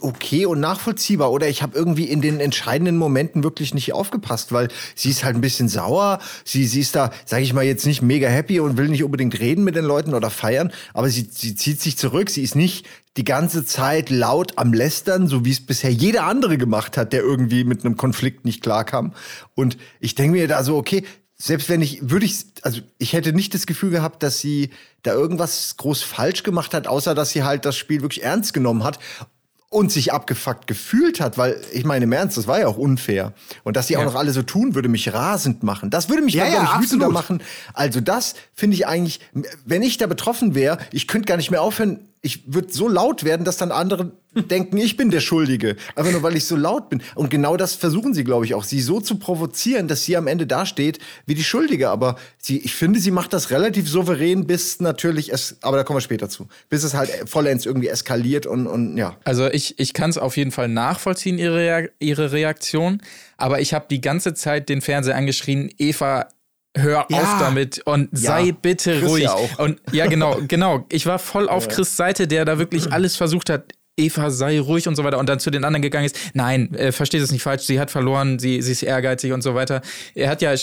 okay und nachvollziehbar. Oder ich habe irgendwie in den entscheidenden Momenten wirklich nicht aufgepasst, weil sie ist halt ein bisschen sauer. Sie, sie ist da, sage ich mal, jetzt nicht mega happy und will nicht unbedingt reden mit den Leuten oder feiern. Aber sie, sie zieht sich zurück. Sie ist nicht die ganze Zeit laut am Lästern, so wie es bisher jeder andere gemacht hat, der irgendwie mit einem Konflikt nicht klarkam. Und ich denke mir da so, okay, selbst wenn ich, würde ich, also ich hätte nicht das Gefühl gehabt, dass sie da irgendwas groß falsch gemacht hat, außer dass sie halt das Spiel wirklich ernst genommen hat und sich abgefuckt gefühlt hat, weil ich meine im Ernst, das war ja auch unfair. Und dass sie auch noch alle so tun, würde mich rasend machen. Das würde mich Ja, dann, ja, ich, wütender machen. Also das finde ich eigentlich, wenn ich da betroffen wäre, ich könnte gar nicht mehr aufhören, ich würde so laut werden, dass dann andere denken, ich bin der Schuldige. Einfach nur, weil ich so laut bin. Und genau das versuchen sie, glaube ich, auch, sie so zu provozieren, dass sie am Ende dasteht wie die Schuldige. Aber sie, ich finde, sie macht das relativ souverän, bis natürlich es, aber da kommen wir später zu, bis es halt vollends irgendwie eskaliert und, und ja. Also ich, ich kann es auf jeden Fall nachvollziehen, ihre, ihre Reaktion. Aber ich habe die ganze Zeit den Fernseher angeschrien, Eva, hör Ja. auf damit und sei bitte Chris ruhig. ja. Und ja, genau, genau. Ich war voll auf Chris Seite, der da wirklich alles versucht hat. Eva, sei ruhig und so weiter. Und dann zu den anderen gegangen ist. Nein, äh, versteht es nicht falsch. Sie hat verloren, sie, sie ist ehrgeizig und so weiter. Er hat ja,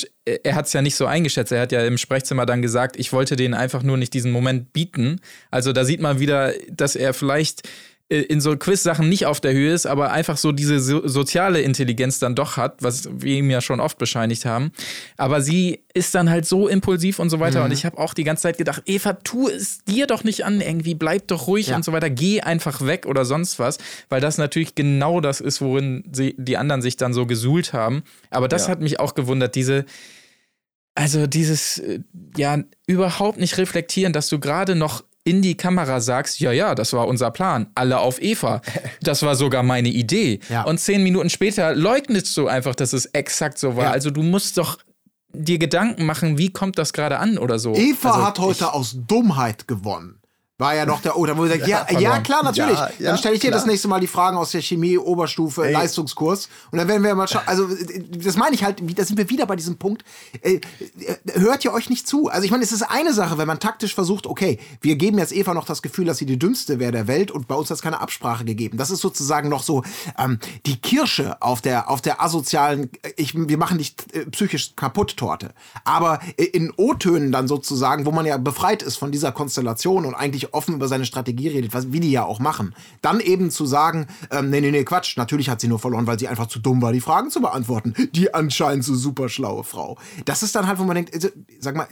er hat es ja nicht so eingeschätzt. Er hat ja im Sprechzimmer dann gesagt, ich wollte denen einfach nur nicht diesen Moment bieten. Also da sieht man wieder, dass er vielleicht äh, in so Quiz-Sachen nicht auf der Höhe ist, aber einfach so diese so soziale Intelligenz dann doch hat, was wir ihm ja schon oft bescheinigt haben. Aber sie ist dann halt so impulsiv und so weiter. Und ich habe auch die ganze Zeit gedacht, Eva, tu es dir doch nicht an, irgendwie bleib doch ruhig Ja. und so weiter, geh einfach weg oder sonst was, weil das natürlich genau das ist, worin sie, die anderen sich dann so gesuhlt haben. Aber das Ja. hat mich auch gewundert, diese, also dieses, äh, ja, überhaupt nicht reflektieren, dass du gerade noch in die Kamera sagst, ja, ja, das war unser Plan, alle auf Eva. Das war sogar meine Idee. Ja. Und zehn Minuten später leugnest du einfach, dass es exakt so war. Ja. Also du musst doch dir Gedanken machen, wie kommt das gerade an oder so. Eva also hat heute aus Dummheit gewonnen. War ja noch der, da wurde gesagt, ja, verloren. ja, klar, natürlich. Ja, ja, dann stelle ich dir klar. das nächste Mal die Fragen aus der Chemie, Oberstufe, Leistungskurs. Und dann werden wir mal schauen. Also, das meine ich halt, da sind wir wieder bei diesem Punkt. Äh, äh, hört ihr euch nicht zu? Also, ich meine, es ist eine Sache, wenn man taktisch versucht, okay, wir geben jetzt Eva noch das Gefühl, dass sie die dümmste wäre der Welt und bei uns hat es keine Absprache gegeben. Das ist sozusagen noch so ähm, die Kirsche auf der, auf der asozialen, äh, ich, wir machen dich äh, psychisch kaputt Torte. Aber in O-Tönen dann sozusagen, wo man ja befreit ist von dieser Konstellation und eigentlich offen über seine Strategie redet, was, wie die ja auch machen, dann eben zu sagen, ähm, nee, nee, nee, Quatsch, natürlich hat sie nur verloren, weil sie einfach zu dumm war, die Fragen zu beantworten. Die anscheinend so super schlaue Frau. Das ist dann halt, wo man denkt, also, sag mal,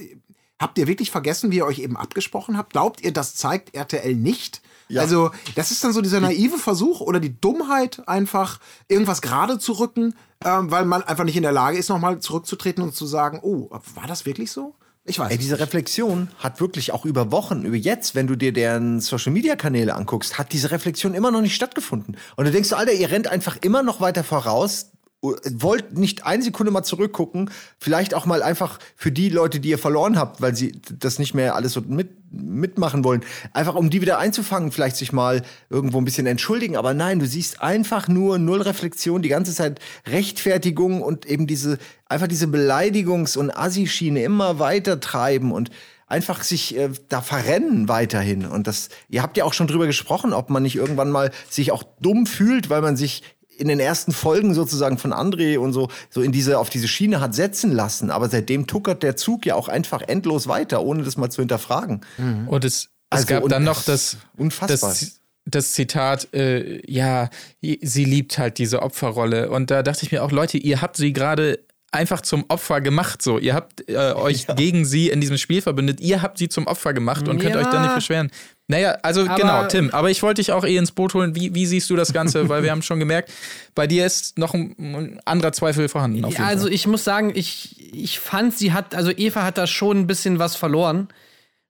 habt ihr wirklich vergessen, wie ihr euch eben abgesprochen habt? Glaubt ihr, das zeigt RTL nicht? Ja. Also, das ist dann so dieser naive Versuch oder die Dummheit, einfach irgendwas gerade zu rücken, ähm, weil man einfach nicht in der Lage ist, nochmal zurückzutreten und zu sagen, oh, war das wirklich so? Ich weiß. Ey, diese Reflexion hat wirklich auch über Wochen, über jetzt, wenn du dir deren Social Media Kanäle anguckst, hat diese Reflexion immer noch nicht stattgefunden. Und du denkst, Alter, ihr rennt einfach immer noch weiter voraus, wollt nicht eine Sekunde mal zurückgucken, vielleicht auch mal einfach für die Leute, die ihr verloren habt, weil sie das nicht mehr alles so mit, mitmachen wollen, einfach um die wieder einzufangen, vielleicht sich mal irgendwo ein bisschen entschuldigen. Aber nein, du siehst einfach nur null Reflexion, die ganze Zeit Rechtfertigung und eben diese, einfach diese Beleidigungs- und Assi-Schiene immer weiter treiben und einfach sich äh, da verrennen weiterhin. Und das, ihr habt ja auch schon drüber gesprochen, ob man nicht irgendwann mal sich auch dumm fühlt, weil man sich in den ersten Folgen sozusagen von André und so, so in diese, auf diese Schiene hat setzen lassen. Aber seitdem tuckert der Zug ja auch einfach endlos weiter, ohne das mal zu hinterfragen. Und es, es Also, gab und dann noch das- unfassbar. das, das Zitat, äh, ja, sie liebt halt diese Opferrolle. Und da dachte ich mir auch, Leute, ihr habt sie gerade einfach zum Opfer gemacht. So, ihr habt äh, euch gegen sie in diesem Spiel verbündet. Ihr habt sie zum Opfer gemacht und könnt Ja. euch dann nicht beschweren. Naja, also Aber- genau, Tim. Aber ich wollte dich auch eh ins Boot holen. Wie, wie siehst du das Ganze? Weil wir haben schon gemerkt, bei dir ist noch ein, ein anderer Zweifel vorhanden. Also Fall. ich muss sagen, ich, ich fand, sie hat, also Eva hat da schon ein bisschen was verloren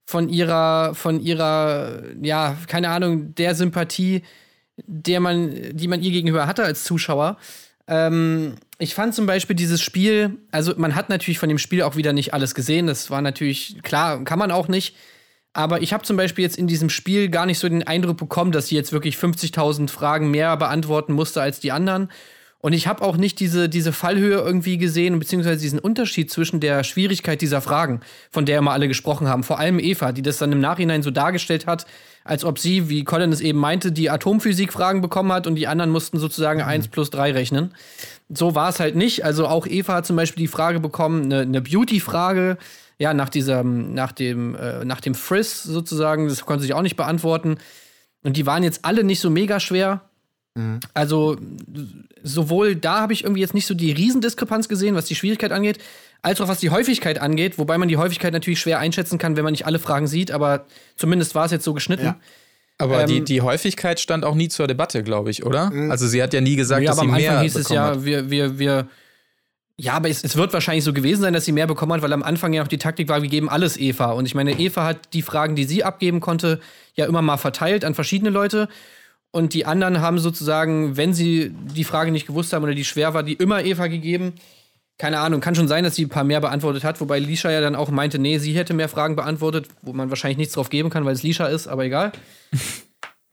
von ihrer, von ihrer, ja, keine Ahnung, der Sympathie, der man, die man ihr gegenüber hatte als Zuschauer. Ähm, ich fand zum Beispiel dieses Spiel, also man hat natürlich von dem Spiel auch wieder nicht alles gesehen. Das war natürlich, klar, kann man auch nicht. Aber ich habe zum Beispiel jetzt in diesem Spiel gar nicht so den Eindruck bekommen, dass sie jetzt wirklich 50.000 Fragen mehr beantworten musste als die anderen. Und ich habe auch nicht diese, diese Fallhöhe irgendwie gesehen, beziehungsweise diesen Unterschied zwischen der Schwierigkeit dieser Fragen, von der immer alle gesprochen haben. Vor allem Eva, die das dann im Nachhinein so dargestellt hat, als ob sie, wie Colin es eben meinte, die Atomphysik-Fragen bekommen hat und die anderen mussten sozusagen 1 plus 3 rechnen. So war es halt nicht. Also auch Eva hat zum Beispiel die Frage bekommen, eine, eine Beauty-Frage, ja, nach diesem, nach dem, äh, nach dem Frizz sozusagen, das konnte sie auch nicht beantworten. Und die waren jetzt alle nicht so mega schwer. Also sowohl da habe ich irgendwie jetzt nicht so die Riesendiskrepanz gesehen, was die Schwierigkeit angeht, als auch was die Häufigkeit angeht, wobei man die Häufigkeit natürlich schwer einschätzen kann, wenn man nicht alle Fragen sieht, aber zumindest war es jetzt so geschnitten. Ja. Aber die, ähm, die Häufigkeit stand auch nie zur Debatte, glaube ich, oder? Also sie hat ja nie gesagt, Ja, dass aber sie am mehr Anfang hieß es bekommen ja, hat. wir, wir, wir. Ja, aber es, es wird wahrscheinlich so gewesen sein, dass sie mehr bekommen hat, weil am Anfang ja noch die Taktik war, wir geben alles Eva. Und ich meine, Eva hat die Fragen, die sie abgeben konnte, ja immer mal verteilt an verschiedene Leute. Und die anderen haben sozusagen, wenn sie die Frage nicht gewusst haben oder die schwer war, die immer Eva gegeben. Keine Ahnung, kann schon sein, dass sie ein paar mehr beantwortet hat, wobei Lisha ja dann auch meinte, nee, sie hätte mehr Fragen beantwortet, wo man wahrscheinlich nichts drauf geben kann, weil es Lisha ist, aber egal.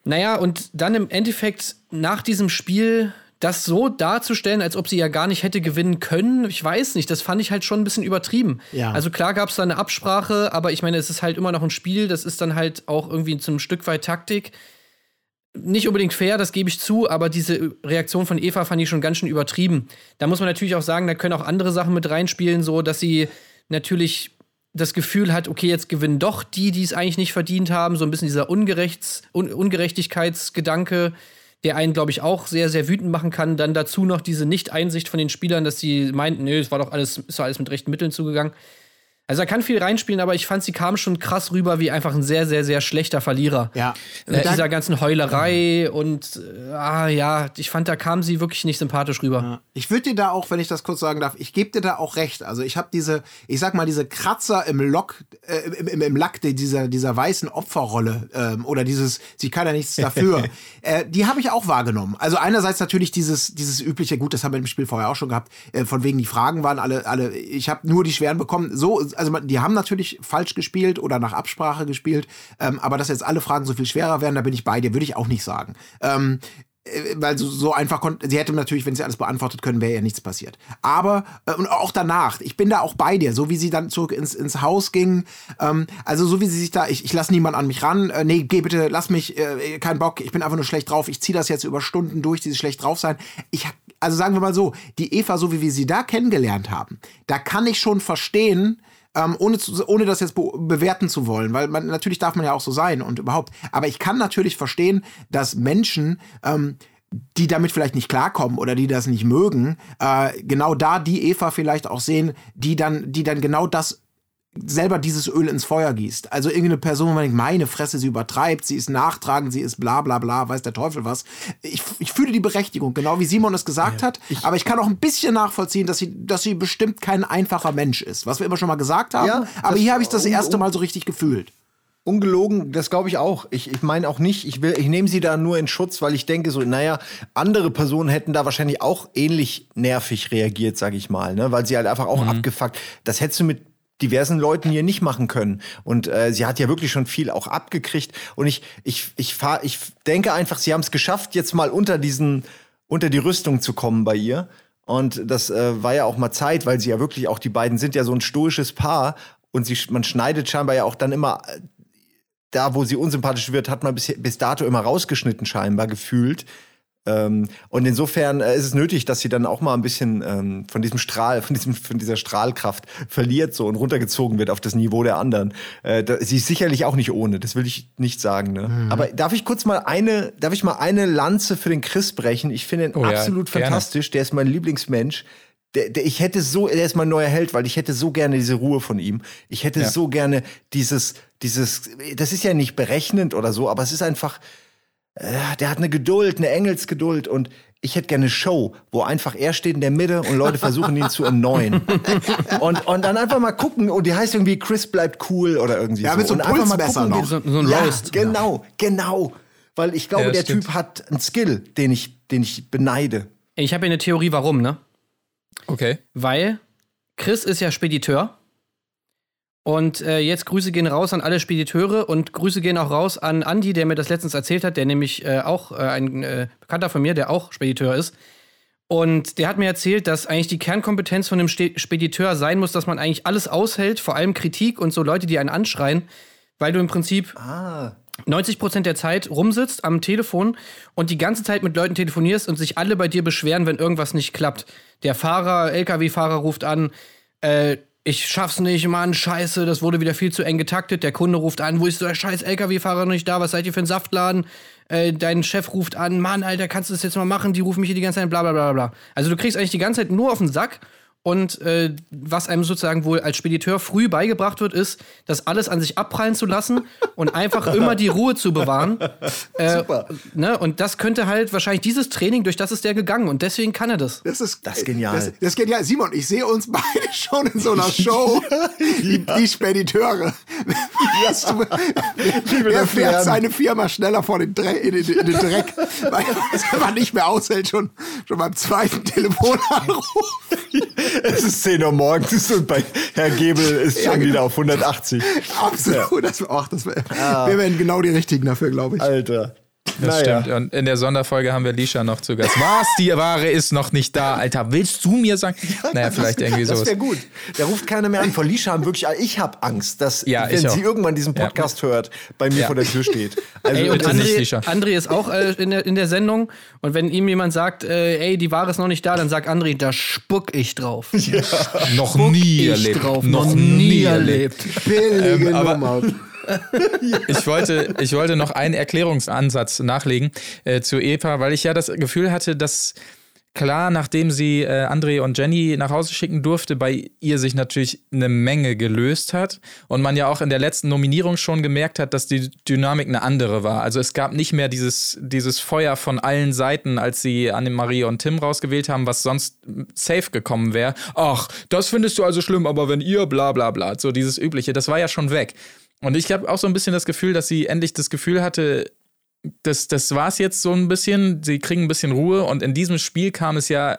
Naja, und dann im Endeffekt nach diesem Spiel das so darzustellen, als ob sie ja gar nicht hätte gewinnen können, ich weiß nicht, das fand ich halt schon ein bisschen übertrieben. Ja. Also klar gab es da eine Absprache, aber ich meine, es ist halt immer noch ein Spiel, das ist dann halt auch irgendwie zum Stück weit Taktik. Nicht unbedingt fair, das gebe ich zu, aber diese Reaktion von Eva fand ich schon ganz schön übertrieben. Da muss man natürlich auch sagen, da können auch andere Sachen mit reinspielen, so dass sie natürlich das Gefühl hat, okay, jetzt gewinnen doch die, die es eigentlich nicht verdient haben. So ein bisschen dieser Ungerechts Un Ungerechtigkeitsgedanke, der einen, glaube ich, auch sehr, sehr wütend machen kann. Dann dazu noch diese Nicht-Einsicht von den Spielern, dass sie meinten, nö, es war doch alles, ist doch alles mit rechten Mitteln zugegangen. Also er kann viel reinspielen, aber ich fand, sie kam schon krass rüber wie einfach ein sehr, sehr, sehr schlechter Verlierer. Ja. Mit dieser ganzen Heulerei und äh, ah ja, ich fand, da kam sie wirklich nicht sympathisch rüber. Ich würde dir da auch, wenn ich das kurz sagen darf, ich gebe dir da auch recht. Also ich habe diese, ich sag mal, diese Kratzer im Lock, äh, im, im, im Lack die- dieser, dieser weißen Opferrolle ähm, oder dieses, sie kann ja nichts dafür, äh, die habe ich auch wahrgenommen. Also einerseits natürlich dieses, dieses übliche, gut, das haben wir im Spiel vorher auch schon gehabt, äh, von wegen die Fragen waren alle, alle, ich habe nur die schweren bekommen. So, also die haben natürlich falsch gespielt oder nach Absprache gespielt, ähm, aber dass jetzt alle Fragen so viel schwerer werden, da bin ich bei dir, würde ich auch nicht sagen. Ähm, äh, weil so, so einfach konnte, sie hätte natürlich, wenn sie alles beantwortet können, wäre ja nichts passiert. Aber, äh, und auch danach, ich bin da auch bei dir, so wie sie dann zurück ins, ins Haus ging, ähm, also so wie sie sich da, ich, ich lasse niemand an mich ran, äh, nee, geh bitte, lass mich, äh, kein Bock, ich bin einfach nur schlecht drauf, ich ziehe das jetzt über Stunden durch, dieses schlecht drauf sein. Ich, also sagen wir mal so, die Eva, so wie wir sie da kennengelernt haben, da kann ich schon verstehen, ähm, ohne, zu, ohne das jetzt be bewerten zu wollen, weil man natürlich darf man ja auch so sein und überhaupt. Aber ich kann natürlich verstehen, dass Menschen, ähm, die damit vielleicht nicht klarkommen oder die das nicht mögen, äh, genau da die Eva vielleicht auch sehen, die dann, die dann genau das selber dieses Öl ins Feuer gießt. Also irgendeine Person, wo man denkt, meine Fresse, sie übertreibt, sie ist nachtragend, sie ist bla bla bla, weiß der Teufel was. Ich, ich fühle die Berechtigung, genau wie Simon es gesagt hat, aber ich kann auch ein bisschen nachvollziehen, dass sie, dass sie bestimmt kein einfacher Mensch ist, was wir immer schon mal gesagt haben. Ja, aber hier habe ich das erste Mal so richtig gefühlt. Ungelogen, das glaube ich auch. Ich, ich meine auch nicht, ich, will, ich nehme sie da nur in Schutz, weil ich denke so, naja, andere Personen hätten da wahrscheinlich auch ähnlich nervig reagiert, sage ich mal, ne? weil sie halt einfach auch abgefuckt. Das hättest du mit diversen Leuten hier nicht machen können. Und äh, sie hat ja wirklich schon viel auch abgekriegt. Und ich, ich, ich, fahr, ich denke einfach, sie haben es geschafft, jetzt mal unter diesen, unter die Rüstung zu kommen bei ihr. Und das äh, war ja auch mal Zeit, weil sie ja wirklich auch, die beiden sind ja so ein stoisches Paar. Und sie, man schneidet scheinbar ja auch dann immer äh, da, wo sie unsympathisch wird, hat man bis, bis dato immer rausgeschnitten, scheinbar gefühlt. Ähm, und insofern äh, ist es nötig, dass sie dann auch mal ein bisschen ähm, von diesem Strahl, von, diesem, von dieser Strahlkraft verliert so und runtergezogen wird auf das Niveau der anderen. Äh, da, sie ist sicherlich auch nicht ohne, das will ich nicht sagen. Ne? Aber darf ich kurz mal eine, darf ich mal eine Lanze für den Chris brechen? Ich finde ihn Oh ja, absolut gerne. fantastisch. Der ist mein Lieblingsmensch. Der, der, ich hätte so, der ist mein neuer Held, weil ich hätte so gerne diese Ruhe von ihm. Ich hätte Ja. so gerne dieses, dieses, das ist ja nicht berechnend oder so, aber es ist einfach, der hat eine Geduld, eine Engelsgeduld und ich hätte gerne eine Show, wo einfach er steht in der Mitte und Leute versuchen ihn zu erneuern. Und, und dann einfach mal gucken und die heißt irgendwie Chris bleibt cool oder irgendwie Ja, so. mit so einem und einfach mal gucken, noch. So, so ein ja, Roast. genau, genau. Weil ich glaube, Ja, der stimmt. Typ hat einen Skill, den ich, den ich beneide. Ich habe hier eine Theorie, warum, ne? Okay. Weil Chris ist ja Spediteur. Und äh, jetzt Grüße gehen raus an alle Spediteure und Grüße gehen auch raus an Andi, der mir das letztens erzählt hat, der nämlich äh, auch äh, ein äh, Bekannter von mir, der auch Spediteur ist. Und der hat mir erzählt, dass eigentlich die Kernkompetenz von einem Spediteur sein muss, dass man eigentlich alles aushält, vor allem Kritik und so Leute, die einen anschreien, weil du im Prinzip 90 Prozent der Zeit rumsitzt am Telefon und die ganze Zeit mit Leuten telefonierst und sich alle bei dir beschweren, wenn irgendwas nicht klappt. Der Fahrer, LKW-Fahrer ruft an, äh, ich schaff's nicht, Mann, scheiße, das wurde wieder viel zu eng getaktet. Der Kunde ruft an, wo ist der scheiß LKW-Fahrer noch nicht da? Was seid ihr für ein Saftladen? Äh, dein Chef ruft an, Mann, Alter, kannst du das jetzt mal machen? Die rufen mich hier die ganze Zeit, bla bla bla bla. Also du kriegst eigentlich die ganze Zeit nur auf den Sack. Und äh, was einem sozusagen wohl als Spediteur früh beigebracht wird, ist, das alles an sich abprallen zu lassen und einfach immer die Ruhe zu bewahren. Äh, Super. Ne? Und das könnte halt wahrscheinlich dieses Training, durch das ist der gegangen und deswegen kann er das. Das ist, Das ist genial. Das, das ist genial. Simon, ich sehe uns beide schon in so einer Show. die, die Spediteure. Weißt du, wer fährt seine Firma schneller vor den Dreck, in, den, in den Dreck, weil er man nicht mehr aushält, schon, schon beim zweiten Telefonanruf. Es ist 10 Uhr morgens und bei Herr Gebel ist schon genau. wieder auf 180. Absolut. Das, ach, das, wär- Wir wären genau die Richtigen dafür, glaube ich. Alter. Das stimmt. Und in der Sonderfolge haben wir Lisha noch zu Gast. Was? Die Ware ist noch nicht da, Alter. Willst du mir sagen? Naja, vielleicht irgendwie Das sowas. wäre gut. Da ruft keiner mehr an. Vor Lisha haben wirklich, ich habe Angst, dass, Ja, wenn auch. sie irgendwann diesen Podcast hört, bei mir Ja. vor der Tür steht. Also, Ey, und bitte nicht, André, Lisha. André ist auch äh, in, der, in der Sendung. Und wenn ihm jemand sagt, äh, ey, die Ware ist noch nicht da, dann sagt André, da spuck ich drauf. noch nie ich erlebt. drauf. Noch nie erlebt. Billige Ähm, aber- Nummer. Ich wollte, ich wollte noch einen Erklärungsansatz nachlegen äh, zu Eva, weil ich ja das Gefühl hatte, dass klar, nachdem sie äh, André und Jenny nach Hause schicken durfte, bei ihr sich natürlich eine Menge gelöst hat und man ja auch in der letzten Nominierung schon gemerkt hat, dass die Dynamik eine andere war. Also es gab nicht mehr dieses, dieses Feuer von allen Seiten, als sie Annemarie und Tim rausgewählt haben, was sonst safe gekommen wäre. Ach, das findest du also schlimm, aber wenn ihr bla bla bla, so dieses übliche, das war ja schon weg. Und ich habe auch so ein bisschen das Gefühl, dass sie endlich das Gefühl hatte, das, das war es jetzt so ein bisschen. Sie kriegen ein bisschen Ruhe und in diesem Spiel kam es ja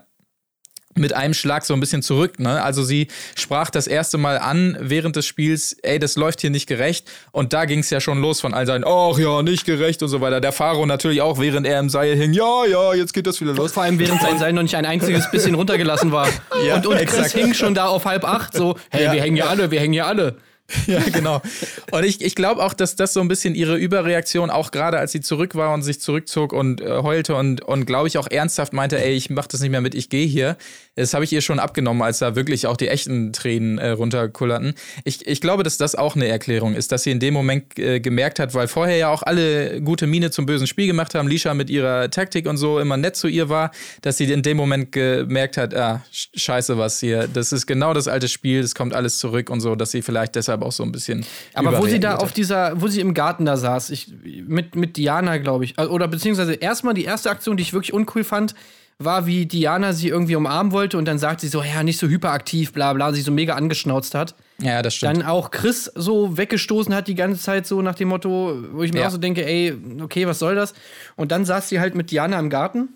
mit einem Schlag so ein bisschen zurück. Ne? Also sie sprach das erste Mal an während des Spiels, ey, das läuft hier nicht gerecht. Und da ging es ja schon los von all seinen, ach ja, nicht gerecht und so weiter. Der Faro natürlich auch, während er im Seil hing, ja, ja, jetzt geht das wieder los. Vor allem während sein Seil noch nicht ein einziges bisschen runtergelassen war. Ja, und und Chris exakt. hing schon da auf halb acht, so, hey, Ja. wir hängen ja alle, wir hängen ja alle. Ja, genau. Und ich, ich glaube auch, dass das so ein bisschen ihre Überreaktion, auch gerade als sie zurück war und sich zurückzog und äh, heulte und, und glaube ich auch ernsthaft meinte, ey, ich mach das nicht mehr mit, ich gehe hier. Das habe ich ihr schon abgenommen, als da wirklich auch die echten Tränen äh, runterkullerten. Ich, ich glaube, dass das auch eine Erklärung ist, dass sie in dem Moment äh, gemerkt hat, weil vorher ja auch alle gute Miene zum bösen Spiel gemacht haben, Lisha mit ihrer Taktik und so immer nett zu ihr war, dass sie in dem Moment gemerkt hat, ah, sch- scheiße was hier, das ist genau das alte Spiel, das kommt alles zurück und so, dass sie vielleicht deshalb auch so ein bisschen Aber wo sie da auf dieser, wo sie im Garten da saß, ich, mit, mit Diana, glaube ich, äh, oder beziehungsweise erstmal die erste Aktion, die ich wirklich uncool fand, war, wie Diana sie irgendwie umarmen wollte und dann sagt sie so, ja, nicht so hyperaktiv, bla bla, sich so mega angeschnauzt hat. Ja, das stimmt. Dann auch Chris so weggestoßen hat die ganze Zeit so nach dem Motto, wo ich mir Ja. auch so denke, ey, okay, was soll das? Und dann saß sie halt mit Diana im Garten.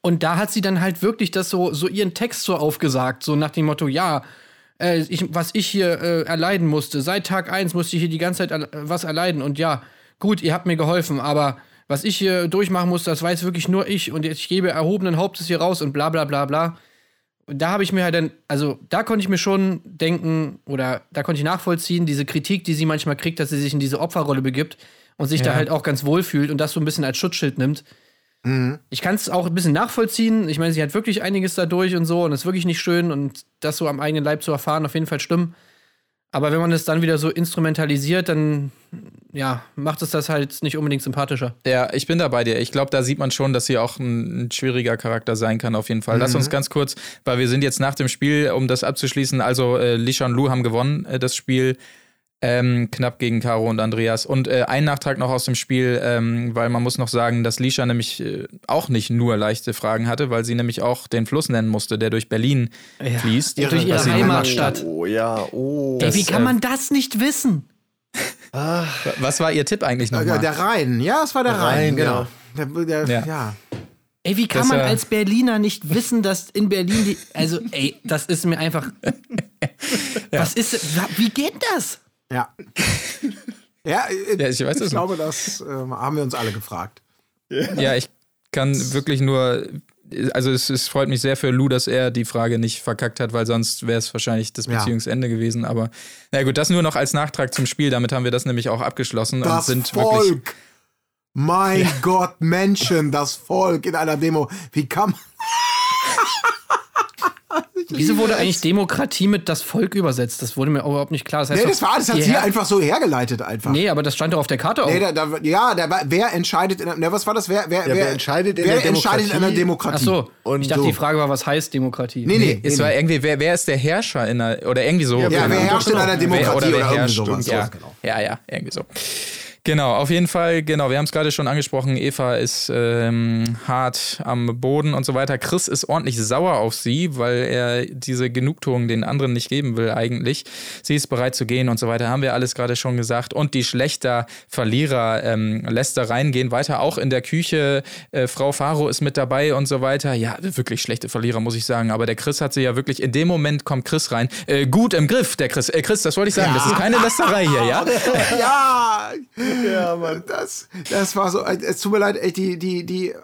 Und da hat sie dann halt wirklich das so, so ihren Text so aufgesagt, so nach dem Motto, ja, äh, ich, was ich hier äh, erleiden musste, seit Tag 1 musste ich hier die ganze Zeit was erleiden. Und ja, gut, ihr habt mir geholfen, aber was ich hier durchmachen musste, das weiß wirklich nur ich. Und ich gebe erhobenen Hauptes hier raus und bla bla bla bla. Und da habe ich mir halt dann, also da konnte ich mir schon denken oder da konnte ich nachvollziehen, diese Kritik, die sie manchmal kriegt, dass sie sich in diese Opferrolle begibt und sich da Ja. halt auch ganz wohl fühlt und das so ein bisschen als Schutzschild nimmt. Ich kann es auch ein bisschen nachvollziehen. Ich meine, sie hat wirklich einiges dadurch und so und ist wirklich nicht schön und das so am eigenen Leib zu erfahren, auf jeden Fall stimmt. Aber wenn man es dann wieder so instrumentalisiert, dann ja, macht es das halt nicht unbedingt sympathischer. Ja, ich bin da bei dir. Ich glaube, da sieht man schon, dass sie auch ein, ein schwieriger Charakter sein kann, auf jeden Fall. Lass uns ganz kurz, weil wir sind jetzt nach dem Spiel, um das abzuschließen, also äh, Lisha und Lu haben gewonnen, äh, das Spiel. Ähm, knapp gegen Caro und Andreas. Und äh, ein Nachtrag noch aus dem Spiel, ähm, weil man muss noch sagen, dass Lisha nämlich äh, auch nicht nur leichte Fragen hatte, weil sie nämlich auch den Fluss nennen musste, der durch Berlin fließt. Durch ihre Heimatstadt. Oh ja, oh. Ey, wie Das, kann äh, man das nicht wissen? Was war ihr Tipp eigentlich Ja, nochmal? der Rhein, ja, es war der, Rhein, Rhein, genau. Der, der, Ja. ja. Ey, wie kann Das, man äh, als Berliner nicht wissen, dass in Berlin die. Also, ey, das ist mir einfach. Was ist. Wie geht das? Ja. ja, äh, Ja, ich weiß es ich nicht. glaube, das äh, haben wir uns alle gefragt. Ja, ich kann wirklich nur. Also es, es freut mich sehr für Lou, dass er die Frage nicht verkackt hat, weil sonst wäre es wahrscheinlich das Ja. Beziehungsende gewesen. Aber na gut, das nur noch als Nachtrag zum Spiel. Damit haben wir das nämlich auch abgeschlossen und Das sind wirklich. Volk. Mein Gott, Menschen, das Volk in einer Demo. Wie kann man. Wieso wurde eigentlich Demokratie mit das Volk übersetzt? Das wurde mir überhaupt nicht klar. Das heißt Nee, doch, das war das hat sie einfach so hergeleitet einfach. Nee, aber das stand doch auf der Karte auch. Nee, da, da, ja, da, wer entscheidet in, ne, was war das? Wer, wer, wer entscheidet in wer der entscheidet in einer Demokratie? Ach so. Und ich dachte, so. die Frage war, was heißt Demokratie? Nee, nee, nee, Es nee. war irgendwie, wer, wer ist der Herrscher in einer, oder irgendwie so. Ja, Keine wer Ahnung. herrscht in einer Demokratie wer, oder oder wer irgendwie herrscht. sowas. Ja, genau. ja, ja, irgendwie so. Genau, auf jeden Fall, genau, wir haben es gerade schon angesprochen, Eva ist ähm, hart am Boden und so weiter. Chris ist ordentlich sauer auf sie, weil er diese Genugtuung den anderen nicht geben will eigentlich. Sie ist bereit zu gehen und so weiter, haben wir alles gerade schon gesagt. Und die schlechter Verlierer ähm, lässt da reingehen, weiter auch in der Küche. Äh, Frau Faro ist mit dabei und so weiter. Ja, wirklich schlechte Verlierer, muss ich sagen. Aber der Chris hat sie ja wirklich, in dem Moment kommt Chris rein. Äh, gut im Griff, der Chris. Äh, Chris, das wollte ich sagen, das ist keine Lästerei hier, ja? ja, ja, Mann. Das, das war so, es tut mir leid, ey, die, die, die,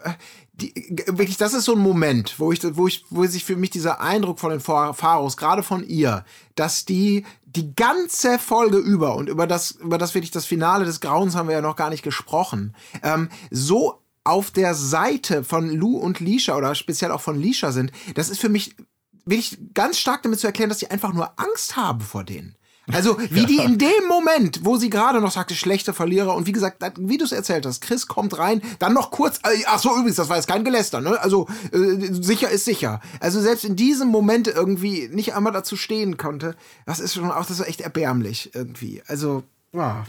die, wirklich, das ist so ein Moment, wo ich, wo ich, wo sich für mich dieser Eindruck von den Pharos, gerade von ihr, dass die die ganze Folge über und über das, über das wirklich das Finale des Grauens haben wir ja noch gar nicht gesprochen, ähm, so auf der Seite von Lou und Lisha oder speziell auch von Lisha sind, das ist für mich wirklich ganz stark damit zu erklären, dass sie einfach nur Angst haben vor denen. Also, wie die in dem Moment, wo sie gerade noch sagte, schlechte Verlierer, und wie gesagt, wie du es erzählt hast, Chris kommt rein, dann noch kurz, äh, ach so, übrigens, das war jetzt kein Geläster, ne? Also, äh, sicher ist sicher. Also, selbst in diesem Moment irgendwie nicht einmal dazu stehen konnte, das ist schon auch, das ist echt erbärmlich irgendwie. Also, ja.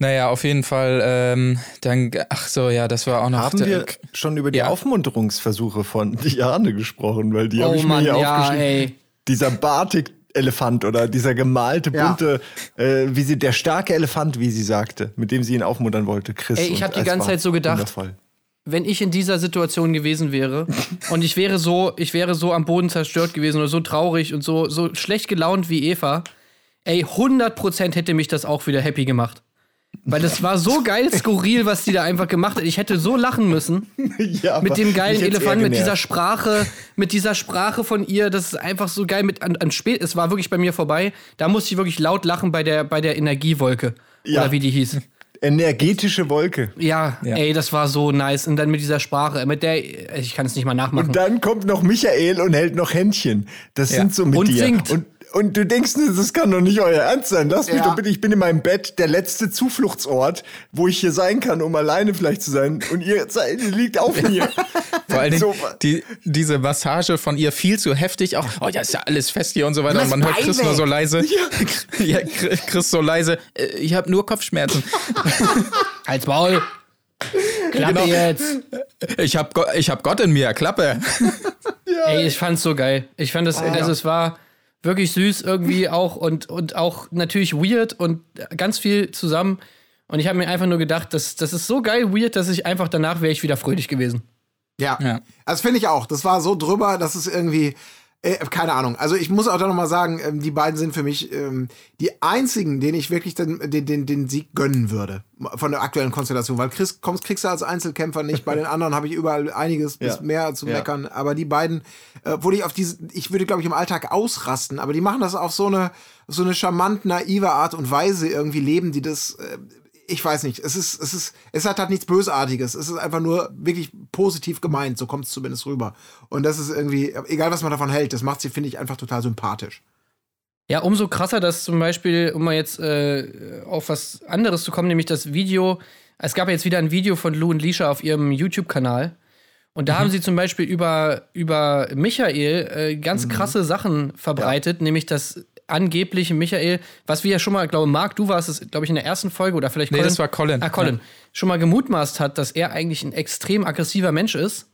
Naja, auf jeden Fall, ähm, dann, ach so, ja, das war auch noch. Haben wir schon über die Ja. Aufmunterungsversuche von Diane gesprochen, weil die Oh habe ich Mann, mir hier ja, aufgeschrieben. ey. Dieser Batik-Elefant oder dieser gemalte, Ja. bunte, äh, wie sie, der starke Elefant, wie sie sagte, mit dem sie ihn aufmuntern wollte, Chris. Ey, ich Und hab die ganze Zeit so gedacht, wundervoll. wenn ich in dieser Situation gewesen wäre und ich wäre so, ich wäre so am Boden zerstört gewesen oder so traurig und so, so schlecht gelaunt wie Eva, ey, 100% hätte mich das auch wieder happy gemacht. Weil das war so geil skurril, was die da einfach gemacht hat. Ich hätte so lachen müssen. Ja, aber mit dem geilen Elefanten, mit dieser. Sprache, mit dieser Sprache von ihr, das ist einfach so geil. Mit an, an spät, es war wirklich bei mir vorbei. Da musste ich wirklich laut lachen bei der, bei der Energiewolke. Ja. Oder wie die hieß. Energetische Wolke. Ja, Ja. ey, das war so nice. Und dann mit dieser Sprache, mit der, ich kann es nicht mal nachmachen. Und dann kommt noch Michael und hält noch Händchen. Das Ja. sind so mit Und dir. singt. Und, und du denkst, das kann doch nicht euer Ernst sein. Lass mich Ja. doch bitte, ich bin in meinem Bett, der letzte Zufluchtsort, wo ich hier sein kann, um alleine vielleicht zu sein. Und ihr liegt auf mir. Vor allen Dingen So- die, diese Massage von ihr viel zu heftig. Auch, oh ja, ist ja alles fest hier und so weiter. Und man hört Chris nur so leise. Ja. Chris so leise. äh, Ich habe nur Kopfschmerzen. Als Maul. Klappe Genau. jetzt. Ich habe ich hab Gott in mir. Klappe. Ey, ich fand's so geil. Ich fand es, also es war wirklich süß irgendwie auch und, und auch natürlich weird und ganz viel zusammen. Und ich habe mir einfach nur gedacht, das, das ist so geil weird, dass ich einfach danach wäre ich wieder fröhlich gewesen. Ja. Ja. Also finde ich auch. Das war so drüber, dass es irgendwie. Äh, keine Ahnung. Also ich muss auch da nochmal sagen, ähm, die beiden sind für mich ähm, die einzigen, denen ich wirklich den, den, den, den Sieg gönnen würde. Von der aktuellen Konstellation. Weil Chris kommst, kriegst du als Einzelkämpfer nicht. Bei den anderen habe ich überall einiges bis Ja. mehr zu Ja. meckern. Aber die beiden, äh, wo ich auf diese, ich würde, glaube ich, im Alltag ausrasten, aber die machen das auf so eine, so eine charmant naive Art und Weise irgendwie leben, die das. Äh, ich weiß nicht, es ist, es ist, es hat halt nichts Bösartiges. Es ist einfach nur wirklich positiv gemeint, so kommt es zumindest rüber. Und das ist irgendwie, egal was man davon hält, das macht sie, finde ich, einfach total sympathisch. Ja, umso krasser, dass zum Beispiel, um mal jetzt äh, auf was anderes zu kommen, nämlich das Video, es gab ja jetzt wieder ein Video von Lou und Lisha auf ihrem YouTube-Kanal. Und da haben sie zum Beispiel über, über Michael äh, ganz krasse Sachen verbreitet, nämlich dass angeblich Michael, was wir ja schon mal, glaube Marc, du warst es, glaube ich, in der ersten Folge oder vielleicht Nee, das war Colin. Ah, Colin. Ja. Schon mal gemutmaßt hat, dass er eigentlich ein extrem aggressiver Mensch ist.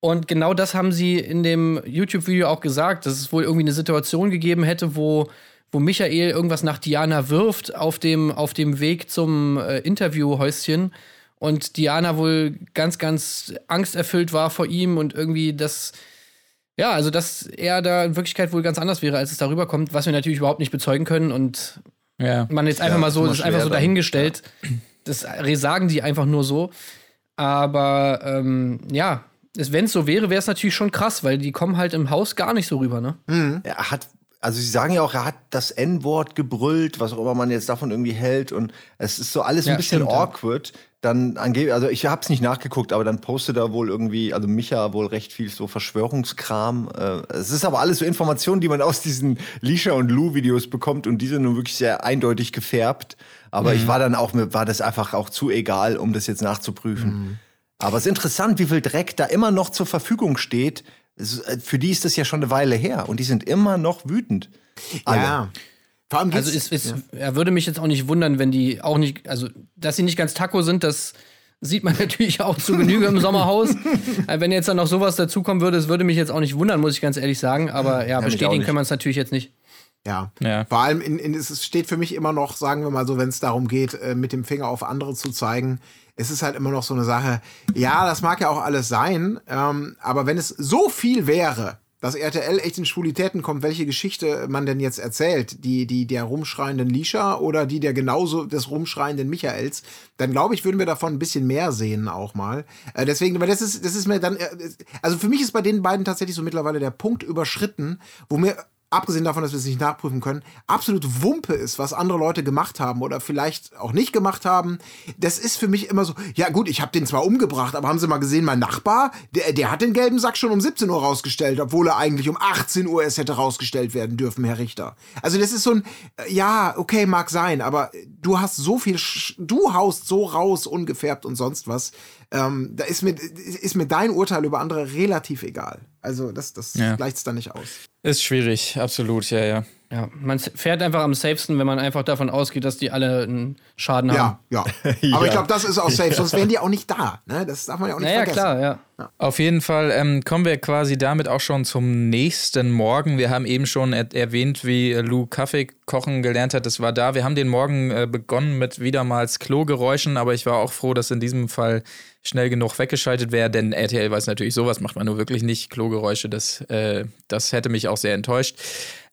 Und genau das haben sie in dem YouTube-Video auch gesagt, dass es wohl irgendwie eine Situation gegeben hätte, wo, wo Michael irgendwas nach Diana wirft auf dem, auf dem Weg zum äh, Interviewhäuschen und Diana wohl ganz, ganz angsterfüllt war vor ihm und irgendwie das, ja, also dass er da in Wirklichkeit wohl ganz anders wäre, als es darüber kommt, was wir natürlich überhaupt nicht bezeugen können und Ja. man jetzt einfach Ja, mal so, das ist einfach so dahingestellt. Das sagen die einfach nur so. Aber ähm, ja, wenn es so wäre, wäre es natürlich schon krass, weil die kommen halt im Haus gar nicht so rüber, ne? Er hat, also sie sagen ja auch, er hat das N-Wort gebrüllt, was auch immer man jetzt davon irgendwie hält. Und es ist so alles Ja, ein bisschen stimmt, awkward. Dann angeblich, also ich hab's nicht nachgeguckt, aber dann postet er wohl irgendwie, also Micha wohl recht viel so Verschwörungskram. Äh, es ist aber alles so Informationen, die man aus diesen Lisha und Lou Videos bekommt und die sind nun wirklich sehr eindeutig gefärbt. Aber Mhm. ich war dann auch, mir war das einfach auch zu egal, um das jetzt nachzuprüfen. Mhm. Aber es ist interessant, wie viel Dreck da immer noch zur Verfügung steht. Äh, Für die ist das ja schon eine Weile her und die sind immer noch wütend. Alle. Ja. Vor allem Also es, es er würde mich jetzt auch nicht wundern, wenn die auch nicht, also dass sie nicht ganz Taco sind, das sieht man natürlich auch zu Genüge im Sommerhaus. Äh, wenn jetzt dann noch sowas dazukommen würde, es würde mich jetzt auch nicht wundern, muss ich ganz ehrlich sagen. Aber ja, auch bestätigen können wir es natürlich jetzt nicht. Ja. Ja. Vor allem, in, in, es steht für mich immer noch, sagen wir mal so, wenn es darum geht, äh, mit dem Finger auf andere zu zeigen, es ist halt immer noch so eine Sache, ja, das mag ja auch alles sein, ähm, aber wenn es so viel wäre, dass RTL echt in Schwulitäten kommt, welche Geschichte man denn jetzt erzählt, die, die der rumschreienden Lisha oder die der genauso des rumschreienden Michaels, dann glaube ich, würden wir davon ein bisschen mehr sehen auch mal. Äh, deswegen, aber das ist, das ist mir dann, äh, also für mich ist bei den beiden tatsächlich so mittlerweile der Punkt überschritten, wo mir abgesehen davon, dass wir es nicht nachprüfen können, absolut Wumpe ist, was andere Leute gemacht haben oder vielleicht auch nicht gemacht haben. Das ist für mich immer so, ja gut, ich habe den zwar umgebracht, aber haben Sie mal gesehen, mein Nachbar, der, der hat den gelben Sack schon um 17 Uhr rausgestellt, obwohl er eigentlich um 18 Uhr erst hätte rausgestellt werden dürfen, Herr Richter. Also das ist so ein, äh, ja, okay, mag sein, aber du hast so viel, Sch du haust so raus, ungefärbt und sonst was. Ähm, da ist mir, ist mir dein Urteil über andere relativ egal. Also das, das Ja. gleicht es da nicht aus. Ist schwierig, absolut, ja, ja. Ja, man fährt einfach am safesten, wenn man einfach davon ausgeht, dass die alle einen Schaden haben. Ja, ja. Aber ich glaube, das ist auch safe, sonst wären die auch nicht da. Ne? Das darf man ja auch nicht Naja, vergessen. klar, ja. Auf jeden Fall ähm, kommen wir quasi damit auch schon zum nächsten Morgen. Wir haben eben schon er erwähnt, wie Lou Kaffee kochen gelernt hat. Das war da. Wir haben den Morgen äh, begonnen mit wiedermals Klogeräuschen, aber ich war auch froh, dass in diesem Fall schnell genug weggeschaltet wäre, denn RTL weiß natürlich, sowas macht man nur wirklich nicht. Klogeräusche, das, äh, das hätte mich auch sehr enttäuscht.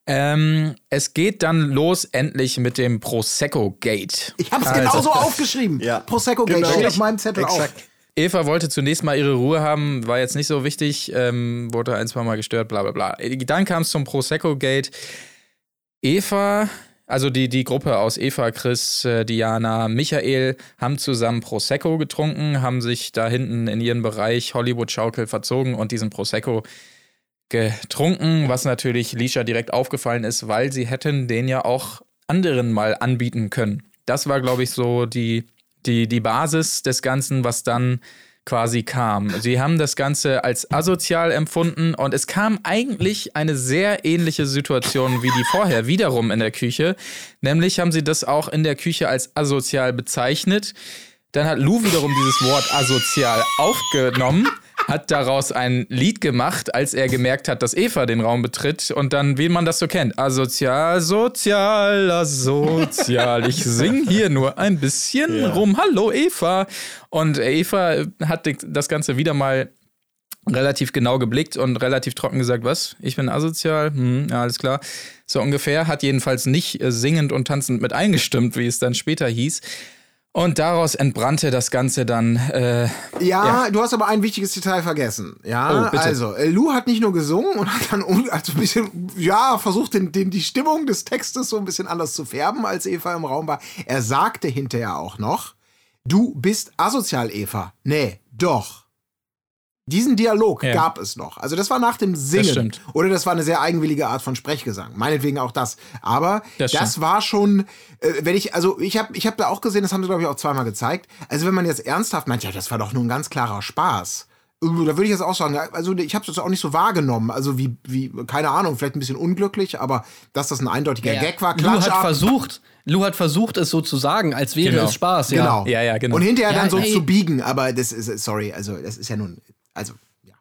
Ähm, es geht dann los endlich mit dem Prosecco Gate. Ich habe es Also- genauso aufgeschrieben. Ja. Prosecco Gate Genau. steht auf meinem Zettel Exakt. auch. Eva wollte zunächst mal ihre Ruhe haben, war jetzt nicht so wichtig, ähm, wurde ein, zwei Mal gestört, bla bla bla. Dann kam es zum Prosecco-Gate. Eva, also die, die Gruppe aus Eva, Chris, äh, Diana, Michael haben zusammen Prosecco getrunken, haben sich da hinten in ihren Bereich Hollywood-Schaukel verzogen und diesen Prosecco getrunken, was natürlich Lisha direkt aufgefallen ist, weil sie hätten den ja auch anderen mal anbieten können. Das war, glaube ich, so die, die, die Basis des Ganzen, was dann quasi kam. Sie haben das Ganze als asozial empfunden und es kam eigentlich eine sehr ähnliche Situation wie die vorher, wiederum in der Küche. Nämlich haben sie das auch in der Küche als asozial bezeichnet. Dann hat Lou wiederum dieses Wort asozial aufgenommen, hat daraus ein Lied gemacht, als er gemerkt hat, dass Eva den Raum betritt und dann, wie man das so kennt, asozial, sozial, asozial. Ich sing hier nur ein bisschen rum. Hallo Eva. Und Eva hat das Ganze wieder mal relativ genau geblickt und relativ trocken gesagt, was? Ich bin asozial? Hm, ja, alles klar. So ungefähr. Hat jedenfalls nicht äh, singend und tanzend mit eingestimmt, wie es dann später hieß. Und daraus entbrannte das Ganze dann. Äh, Ja, du hast aber ein wichtiges Detail vergessen. Ja, Oh, also äh, Lou hat nicht nur gesungen und hat dann also ein bisschen, ja, versucht, den, den, die Stimmung des Textes so ein bisschen anders zu färben, als Eva im Raum war. Er sagte hinterher auch noch, du bist asozial, Eva. Nee, doch. Diesen Dialog Ja. gab es noch. Also das war nach dem Singen. stimmt. Oder das war eine sehr eigenwillige Art von Sprechgesang. Meinetwegen auch das. Aber Das das, war schon, äh, wenn ich, also ich habe ich hab da auch gesehen, das haben sie glaube ich auch zweimal gezeigt. Also wenn man jetzt ernsthaft meint, ja, das war doch nur ein ganz klarer Spaß. Da würde ich jetzt auch sagen, also ich habe das auch nicht so wahrgenommen. Also wie, wie, keine Ahnung, vielleicht ein bisschen unglücklich, aber dass das ein eindeutiger Ja, Gag war, Lou klatsch hat ab. versucht, Lou hat versucht, es so zu sagen, als wäre Genau. es Spaß. Ja. Genau. Ja, ja, genau. Und hinterher Ja, dann so ey. zu biegen, aber das ist, sorry, also das ist ja nun, also, ja.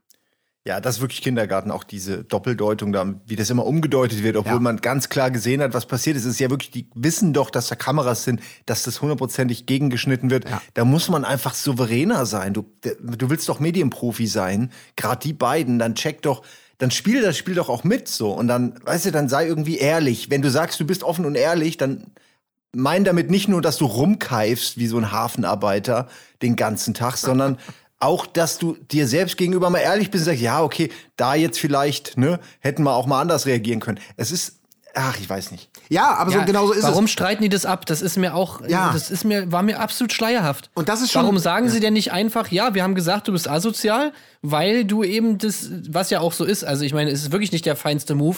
Ja, das ist wirklich Kindergarten, auch diese Doppeldeutung da, wie das immer umgedeutet wird, obwohl Ja. man ganz klar gesehen hat, was passiert ist. Es ist ja wirklich, die wissen doch, dass da Kameras sind, dass das hundertprozentig gegengeschnitten wird. Ja. Da muss man einfach souveräner sein. Du, du willst doch Medienprofi sein, gerade die beiden, dann check doch, dann spiel das Spiel doch auch mit so. Und dann, weißt du, dann sei irgendwie ehrlich. Wenn du sagst, du bist offen und ehrlich, dann mein damit nicht nur, dass du rumkeifst wie so ein Hafenarbeiter den ganzen Tag, sondern auch, dass du dir selbst gegenüber mal ehrlich bist und sagst, ja, okay, da jetzt vielleicht, ne, hätten wir auch mal anders reagieren können. Es ist, ach, ich weiß nicht. Ja, aber so Ja, genau so ist warum es. streiten die das ab? Das ist mir auch, Ja. das ist mir, war mir absolut schleierhaft. Und das ist schon- Warum sagen sie denn nicht einfach, ja, wir haben gesagt, du bist asozial, weil du eben das, was ja auch so ist, also ich meine, es ist wirklich nicht der feinste Move,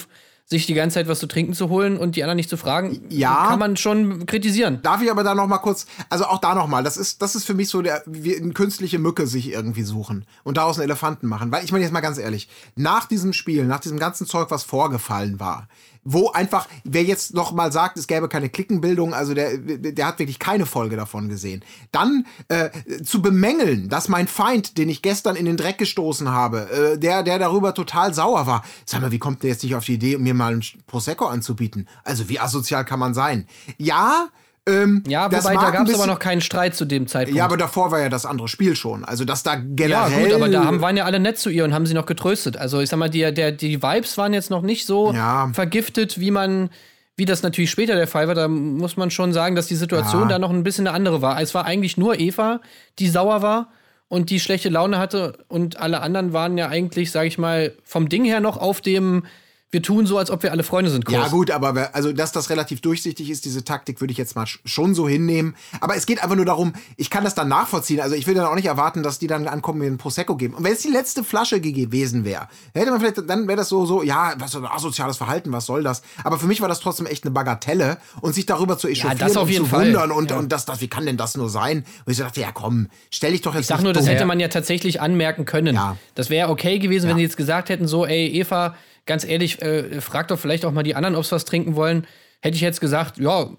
sich die ganze Zeit was zu trinken zu holen und die anderen nicht zu fragen. Ja. Kann man schon kritisieren. Darf ich aber da noch mal kurz, also auch da noch mal, das ist, das ist für mich so der, wie eine künstliche Mücke sich irgendwie suchen und daraus einen Elefanten machen. Weil ich meine jetzt mal ganz ehrlich, nach diesem Spiel, nach diesem ganzen Zeug, was vorgefallen war, wo einfach, wer jetzt noch mal sagt, es gäbe keine Klickenbildung, also der, der hat wirklich keine Folge davon gesehen. Dann äh, zu bemängeln, dass mein Feind, den ich gestern in den Dreck gestoßen habe, äh, der, der darüber total sauer war, sag mal, wie kommt der jetzt nicht auf die Idee, mir mal ein Prosecco anzubieten? Also wie asozial kann man sein? Ja, ähm, Ja, wobei da gab es aber noch keinen Streit zu dem Zeitpunkt. Ja, aber davor war ja das andere Spiel schon. Also, dass da Ja, generell. gut, aber da haben, waren ja alle nett zu ihr und haben sie noch getröstet. Also ich sag mal, die, der, die Vibes waren jetzt noch nicht so Ja. vergiftet, wie man, wie das natürlich später der Fall war. Da muss man schon sagen, dass die Situation Ja. da noch ein bisschen eine andere war. Es war eigentlich nur Eva, die sauer war und die schlechte Laune hatte und alle anderen waren ja eigentlich, sag ich mal, vom Ding her noch auf dem wir tun so, als ob wir alle Freunde sind. Kurs. Ja, gut, aber also, dass das relativ durchsichtig ist, diese Taktik, würde ich jetzt mal sch- schon so hinnehmen. Aber es geht einfach nur darum, ich kann das dann nachvollziehen. Also, ich will dann auch nicht erwarten, dass die dann ankommen und mir einen Prosecco geben. Und wenn es die letzte Flasche ge- gewesen wäre, hätte man vielleicht, dann wäre das so, so, ja, was für asoziales Verhalten, was soll das? Aber für mich war das trotzdem echt eine Bagatelle und sich darüber zu echauffieren das auf und jeden zu Fall. wundern und, Ja. und das, das, wie kann denn das nur sein? Und ich so dachte, ja, komm, stell dich doch jetzt Ich sag nur, das dumm. hätte man ja tatsächlich anmerken können. Ja. Das wäre okay gewesen, wenn Ja. sie jetzt gesagt hätten, so, ey, Eva, ganz ehrlich, äh, frag doch vielleicht auch mal die anderen, ob sie was trinken wollen. Hätte ich jetzt gesagt, ja,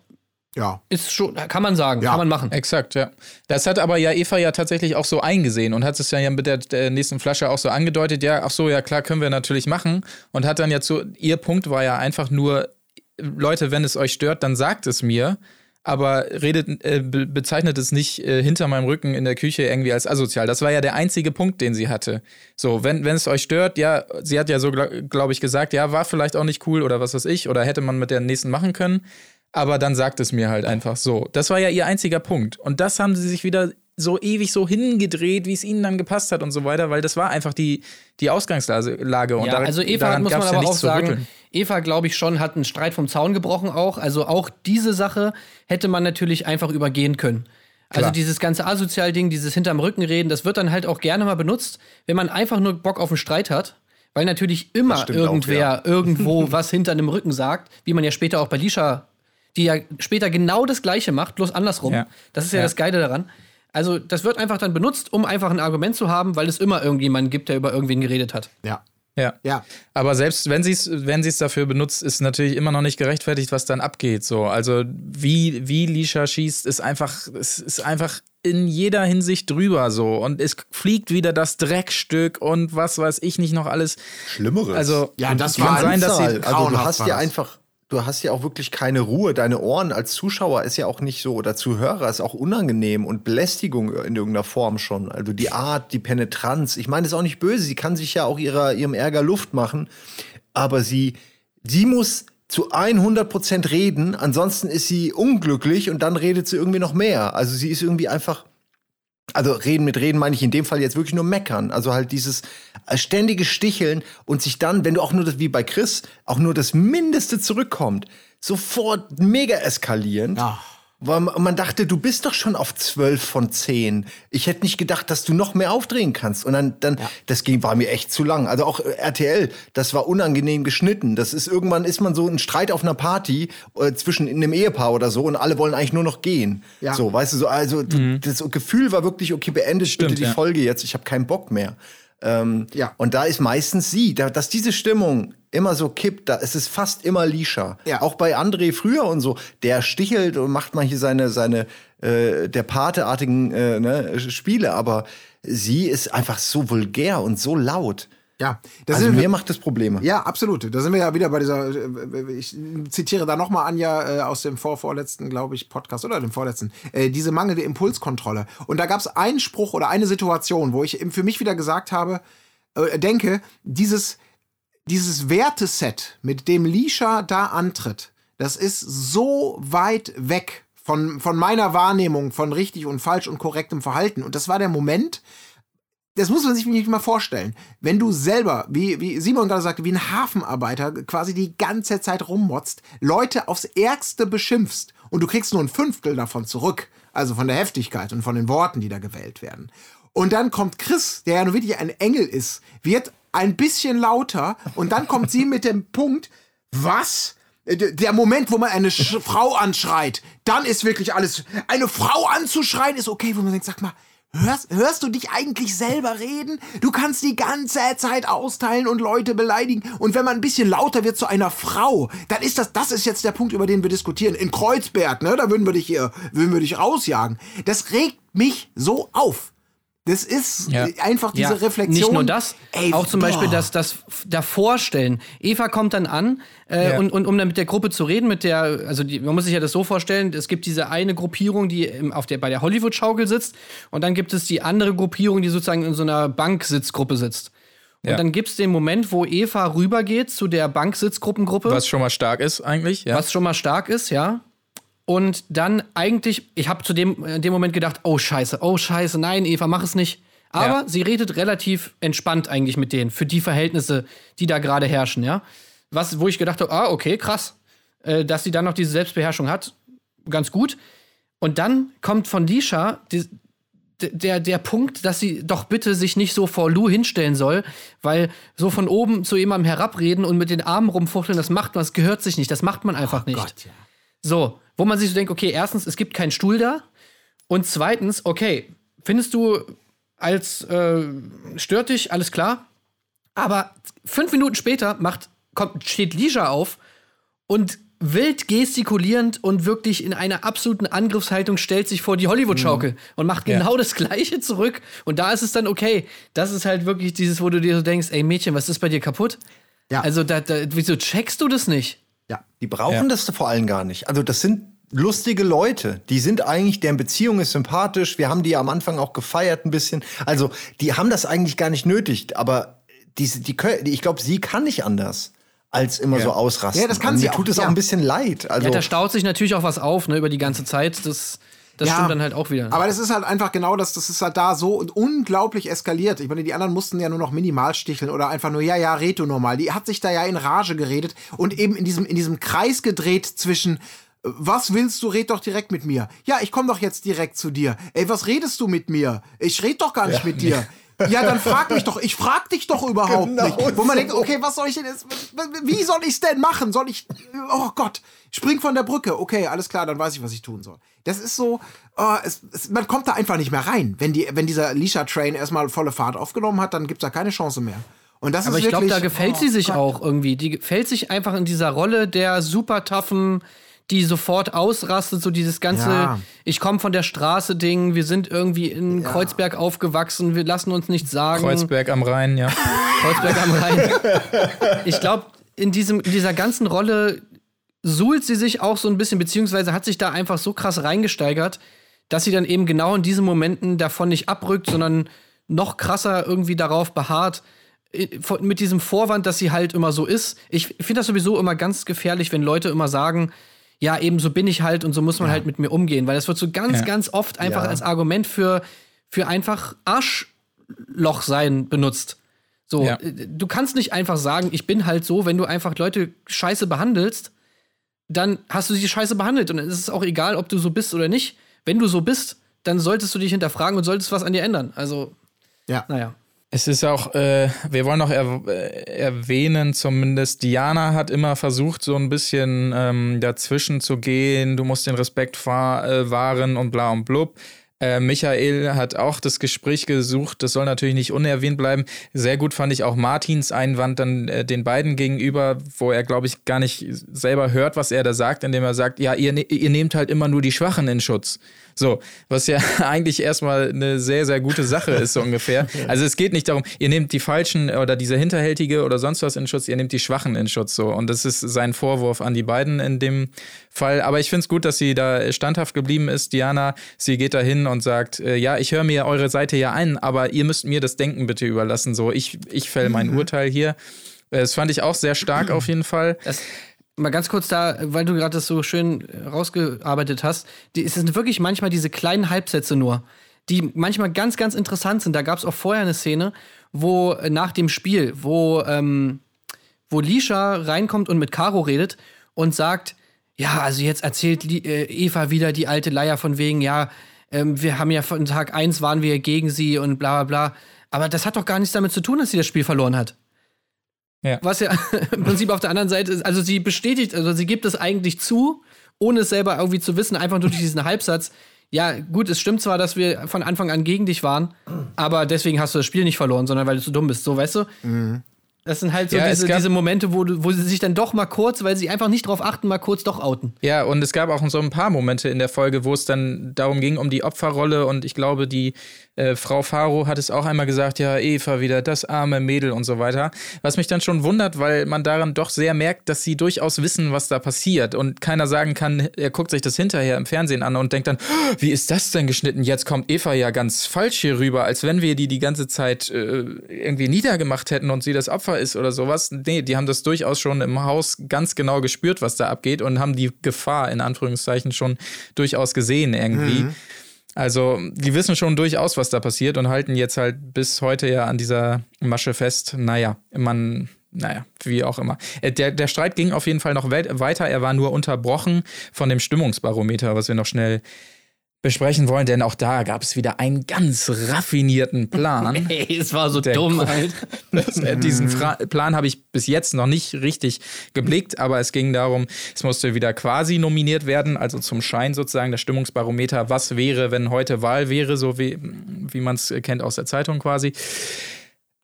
Ja. ist schon, kann man sagen, Ja. kann man machen. Exakt, ja. Das hat aber ja Eva ja tatsächlich auch so eingesehen und hat es ja mit der, der nächsten Flasche auch so angedeutet, ja, ach so, ja klar, können wir natürlich machen. Und hat dann ja zu, ihr Punkt war ja einfach nur, Leute, wenn es euch stört, dann sagt es mir. Aber redet, äh, be bezeichnet es nicht äh, hinter meinem Rücken in der Küche irgendwie als asozial. Das war ja der einzige Punkt, den sie hatte. So, wenn, wenn es euch stört, ja, sie hat ja so, glaube glaub ich, gesagt, ja, war vielleicht auch nicht cool oder was weiß ich, oder hätte man mit der nächsten machen können. Aber dann sagt es mir halt einfach so. Das war ja ihr einziger Punkt. Und das haben sie sich wieder so ewig so hingedreht, wie es ihnen dann gepasst hat und so weiter, weil das war einfach die, die Ausgangslage. Und Ja, daran- also Eva muss man ja aber auch sagen. Eva, glaube ich schon, hat einen Streit vom Zaun gebrochen auch. Also auch diese Sache hätte man natürlich einfach übergehen können. Also Klar. dieses ganze Asozial-Ding, dieses hinterm Rücken reden, das wird dann halt auch gerne mal benutzt, wenn man einfach nur Bock auf einen Streit hat. Weil natürlich immer stimmt auch, irgendwer ja. irgendwo was hinter einem Rücken sagt, wie man ja später auch bei Lisha, die ja später genau das Gleiche macht, bloß andersrum. Ja. Das ist ja, Ja. das Geile daran. Also das wird einfach dann benutzt, um einfach ein Argument zu haben, weil es immer irgendjemanden gibt, der über irgendwen geredet hat. Ja. Ja. Ja. Aber selbst wenn sie es wenn sie's dafür benutzt, ist natürlich immer noch nicht gerechtfertigt, was dann abgeht. So. Also wie, wie Lisha schießt, ist einfach, es ist einfach in jeder Hinsicht drüber so. Und es fliegt wieder das Dreckstück und was weiß ich nicht noch alles. Schlimmeres. Also Ja, das kann sein, dass sie. Also du hast ja einfach, du hast ja auch wirklich keine Ruhe. Deine Ohren als Zuschauer ist ja auch nicht so, oder Zuhörer ist auch unangenehm und Belästigung in irgendeiner Form schon. Also die Art, die Penetranz. Ich meine, das ist auch nicht böse. Sie kann sich ja auch ihrer, ihrem Ärger Luft machen. Aber sie, sie muss zu 100 Prozent reden. Ansonsten ist sie unglücklich und dann redet sie irgendwie noch mehr. Also sie ist irgendwie einfach also reden mit reden meine ich in dem Fall jetzt wirklich nur meckern. Also halt dieses äh, ständige Sticheln und sich dann, wenn du auch nur das, wie bei Chris, auch nur das Mindeste zurückkommt, sofort mega eskalieren. Ja. Weil man dachte, du bist doch schon auf 12 von 10. Ich hätte nicht gedacht, dass du noch mehr aufdrehen kannst. Und dann, dann das ging, war mir echt zu lang. Also auch äh, RTL, das war unangenehm geschnitten. Das ist irgendwann ist man so ein Streit auf einer Party äh, zwischen in einem Ehepaar oder so und alle wollen eigentlich nur noch gehen. Ja. So, weißt du, so, also du- das Gefühl war wirklich, okay, beendet Stimmt, bitte die ja. Folge jetzt, ich habe keinen Bock mehr. Ähm, Ja. Und da ist meistens sie, da, dass diese Stimmung immer so kippt, da es ist fast immer Lisha. Ja. Auch bei André früher und so, der stichelt und macht hier seine, seine äh, der Pateartigen äh, ne, Spiele, aber sie ist einfach so vulgär und so laut. Ja. Das Also mir macht das Probleme. Ja, absolut. Da sind wir ja wieder bei dieser, äh, ich zitiere da nochmal Anja äh, aus dem vorvorletzten, glaube ich, Podcast oder dem vorletzten, äh, diese mangelnde Impulskontrolle. Und da gab es einen Spruch oder eine Situation, wo ich eben für mich wieder gesagt habe, denke, dieses, dieses Werteset, mit dem Lisha da antritt, das ist so weit weg von, von meiner Wahrnehmung von richtig und falsch und korrektem Verhalten. Und das war der Moment, das muss man sich nicht mal vorstellen. Wenn du selber, wie, wie Simon gerade sagte, wie ein Hafenarbeiter quasi die ganze Zeit rummotzt, Leute aufs Ärgste beschimpfst und du kriegst nur ein Fünftel davon zurück, also von der Heftigkeit und von den Worten, die da gewählt werden. Und dann kommt Chris, der ja nur wirklich ein Engel ist, wird ein bisschen lauter und dann kommt sie mit dem Punkt, was? Äh, Der Moment, wo man eine Sch Frau anschreit, dann ist wirklich alles. Eine Frau anzuschreien ist okay, wo man denkt, sag mal, hörst, hörst du dich eigentlich selber reden? Du kannst die ganze Zeit austeilen und Leute beleidigen. Und wenn man ein bisschen lauter wird zu einer Frau, dann ist das, das ist jetzt der Punkt, über den wir diskutieren. In Kreuzberg, ne, da würden wir dich hier, würden wir dich rausjagen. Das regt mich so auf. Das ist Ja. einfach diese Ja, Reflexion. Nicht nur das, Ey, auch zum boah. Beispiel das, das Davorstellen. Eva kommt dann an äh, Ja. und, und um dann mit der Gruppe zu reden, mit der, also die, man muss sich ja das so vorstellen, es gibt diese eine Gruppierung, die im, auf der, bei der Hollywood-Schaukel sitzt und dann gibt es die andere Gruppierung, die sozusagen in so einer Banksitzgruppe sitzt. Und dann gibt es den Moment, wo Eva rübergeht zu der Banksitzgruppengruppe. Was schon mal stark ist eigentlich, ja. Was schon mal stark ist, ja. Und dann eigentlich, ich habe zu dem in dem Moment gedacht, oh Scheiße, oh Scheiße, nein, Eva, mach es nicht. Aber Ja. sie redet relativ entspannt eigentlich mit denen, für die Verhältnisse, die da gerade herrschen, ja. Was, wo ich gedacht habe, ah, okay, krass. Äh, dass sie dann noch diese Selbstbeherrschung hat, ganz gut. Und dann kommt von Lisha die, der, der Punkt, dass sie doch bitte sich nicht so vor Lou hinstellen soll, weil so von oben zu jemandem herabreden und mit den Armen rumfuchteln, das macht man, das gehört sich nicht, das macht man einfach nicht. Gott, ja. So, wo man sich so denkt, okay, erstens, es gibt keinen Stuhl da. Und zweitens, okay, findest du als äh, stört dich, alles klar. Aber fünf Minuten später macht, kommt, steht Lisha auf und wild gestikulierend und wirklich in einer absoluten Angriffshaltung stellt sich vor die Hollywood-Schaukel und macht Ja. genau das Gleiche zurück. Und da ist es dann okay. Das ist halt wirklich dieses, wo du dir so denkst, ey Mädchen, was ist bei dir kaputt? Ja. Also, da, da, wieso checkst du das nicht? Ja. Die brauchen Ja. das vor allem gar nicht. Also das sind lustige Leute. Die sind eigentlich, deren Beziehung ist sympathisch. Wir haben die am Anfang auch gefeiert ein bisschen. Also die haben das eigentlich gar nicht nötig. Aber diese, die, können- ich glaube, sie kann nicht anders als immer so ausrasten. Ja, das kann Und sie mir tut auch, es auch ja. ein bisschen leid. Also Ja, da staut sich natürlich auch was auf, ne, über die ganze Zeit. Das, das Ja, stimmt dann halt auch wieder. Aber das ist halt einfach genau das, das ist halt da so unglaublich eskaliert. Ich meine, die anderen mussten ja nur noch minimal sticheln oder einfach nur, ja, ja, red du normal. Die hat sich da ja in Rage geredet und eben in diesem, in diesem Kreis gedreht zwischen, was willst du, red doch direkt mit mir. Ja, ich komm doch jetzt direkt zu dir. Ey, was redest du mit mir? Ich red doch gar nicht mit dir. Ja, dann frag mich doch. Ich frag dich doch überhaupt Genau nicht. Wo man so. denkt, okay, was soll ich denn jetzt? Wie soll ich's denn machen? Soll ich? Oh Gott, spring von der Brücke. Okay, alles klar, dann weiß ich, was ich tun soll. Das ist so, oh, es, es, man kommt da einfach nicht mehr rein. Wenn die, wenn dieser Lisha Train erstmal volle Fahrt aufgenommen hat, dann gibt's da keine Chance mehr. Und das Aber ist ich glaube, da gefällt oh sie sich Gott. auch irgendwie. Die gefällt sich einfach in dieser Rolle der super toughen, die sofort ausrastet, so dieses ganze, Ja. ich komme von der Straße Ding, wir sind irgendwie in Kreuzberg aufgewachsen, wir lassen uns nichts sagen. Kreuzberg am Rhein, ja. Kreuzberg am Rhein. Ich glaube, in, diesem, in dieser ganzen Rolle suhlt sie sich auch so ein bisschen, beziehungsweise hat sich da einfach so krass reingesteigert, dass sie dann eben genau in diesen Momenten davon nicht abrückt, sondern noch krasser irgendwie darauf beharrt, mit diesem Vorwand, dass sie halt immer so ist. Ich finde das sowieso immer ganz gefährlich, wenn Leute immer sagen, ja, eben so bin ich halt und so muss man halt mit mir umgehen, weil das wird so ganz, Ja. ganz oft einfach Ja. als Argument für, für einfach Arschloch sein benutzt. So, Ja. äh, du kannst nicht einfach sagen, ich bin halt so, wenn du einfach Leute scheiße behandelst, dann hast du sie scheiße behandelt und es ist auch egal, ob du so bist oder nicht. Wenn du so bist, dann solltest du dich hinterfragen und solltest was an dir ändern. Also, Ja. naja. Es ist auch, äh, wir wollen noch er äh, erwähnen, zumindest Diana hat immer versucht, so ein bisschen ähm, dazwischen zu gehen. Du musst den Respekt äh, wahren und bla und blub. Äh, Michael hat auch das Gespräch gesucht. Das soll natürlich nicht unerwähnt bleiben. Sehr gut fand ich auch Martins Einwand dann äh, den beiden gegenüber, wo er, glaube ich, gar nicht selber hört, was er da sagt, indem er sagt, ja, ihr, ne ihr nehmt halt immer nur die Schwachen in Schutz. So, was ja eigentlich erstmal eine sehr, sehr gute Sache ist, so ungefähr. Also es geht nicht darum, ihr nehmt die Falschen oder diese Hinterhältige oder sonst was in Schutz, ihr nehmt die Schwachen in Schutz. So. Und das ist sein Vorwurf an die beiden in dem Fall. Aber ich finde es gut, dass sie da standhaft geblieben ist. Diana, sie geht da hin und sagt, äh, ja, ich höre mir eure Seite ja ein, aber ihr müsst mir das Denken bitte überlassen. So, ich, ich fäll mein Urteil hier. Äh, Das fand ich auch sehr stark auf jeden Fall. Das, mal ganz kurz da, weil du gerade das so schön rausgearbeitet hast. Die, es sind wirklich manchmal diese kleinen Halbsätze nur, die manchmal ganz, ganz interessant sind. Da gab es auch vorher eine Szene, wo äh, nach dem Spiel, wo, ähm, wo Lisha reinkommt und mit Caro redet und sagt, ja, also jetzt erzählt Li äh, Eva wieder die alte Leier von wegen, ja, ähm, wir haben ja von Tag 1 waren wir gegen sie und bla bla bla. Aber das hat doch gar nichts damit zu tun, dass sie das Spiel verloren hat. Ja. Was ja im Prinzip auf der anderen Seite ist, also sie bestätigt, also sie gibt es eigentlich zu, ohne es selber irgendwie zu wissen, einfach nur durch diesen Halbsatz. Ja, gut, es stimmt zwar, dass wir von Anfang an gegen dich waren, aber deswegen hast du das Spiel nicht verloren, sondern weil du zu dumm bist, so weißt du? Das sind halt so Ja, es diese, diese Momente, wo, wo sie sich dann doch mal kurz, weil sie einfach nicht drauf achten, mal kurz doch outen. Ja, und es gab auch so ein paar Momente in der Folge, wo es dann darum ging, um die Opferrolle. Und ich glaube, die äh, Frau Faro hat es auch einmal gesagt, ja, Eva wieder, das arme Mädel und so weiter. Was mich dann schon wundert, weil man daran doch sehr merkt, dass sie durchaus wissen, was da passiert. Und keiner sagen kann, er guckt sich das hinterher im Fernsehen an und denkt dann, "Oh, wie ist das denn geschnitten? Jetzt kommt Eva ja ganz falsch hier rüber, als wenn wir die die ganze Zeit äh, irgendwie niedergemacht hätten und sie das Opfer ist oder sowas. Nee, die haben das durchaus schon im Haus ganz genau gespürt, was da abgeht und haben die Gefahr in Anführungszeichen schon durchaus gesehen irgendwie. Also, die wissen schon durchaus, was da passiert und halten jetzt halt bis heute ja an dieser Masche fest. Naja, man, naja, wie auch immer. Äh, Der, der Streit ging auf jeden Fall noch weit- weiter. Er war nur unterbrochen von dem Stimmungsbarometer, was wir noch schnell besprechen wollen, denn auch da gab es wieder einen ganz raffinierten Plan. Ey, es war so Der dumm halt. Diesen Fra Plan habe ich bis jetzt noch nicht richtig geblickt, aber es ging darum, es musste wieder quasi nominiert werden, also zum Schein sozusagen, das Stimmungsbarometer, was wäre, wenn heute Wahl wäre, so wie, wie man es kennt aus der Zeitung quasi.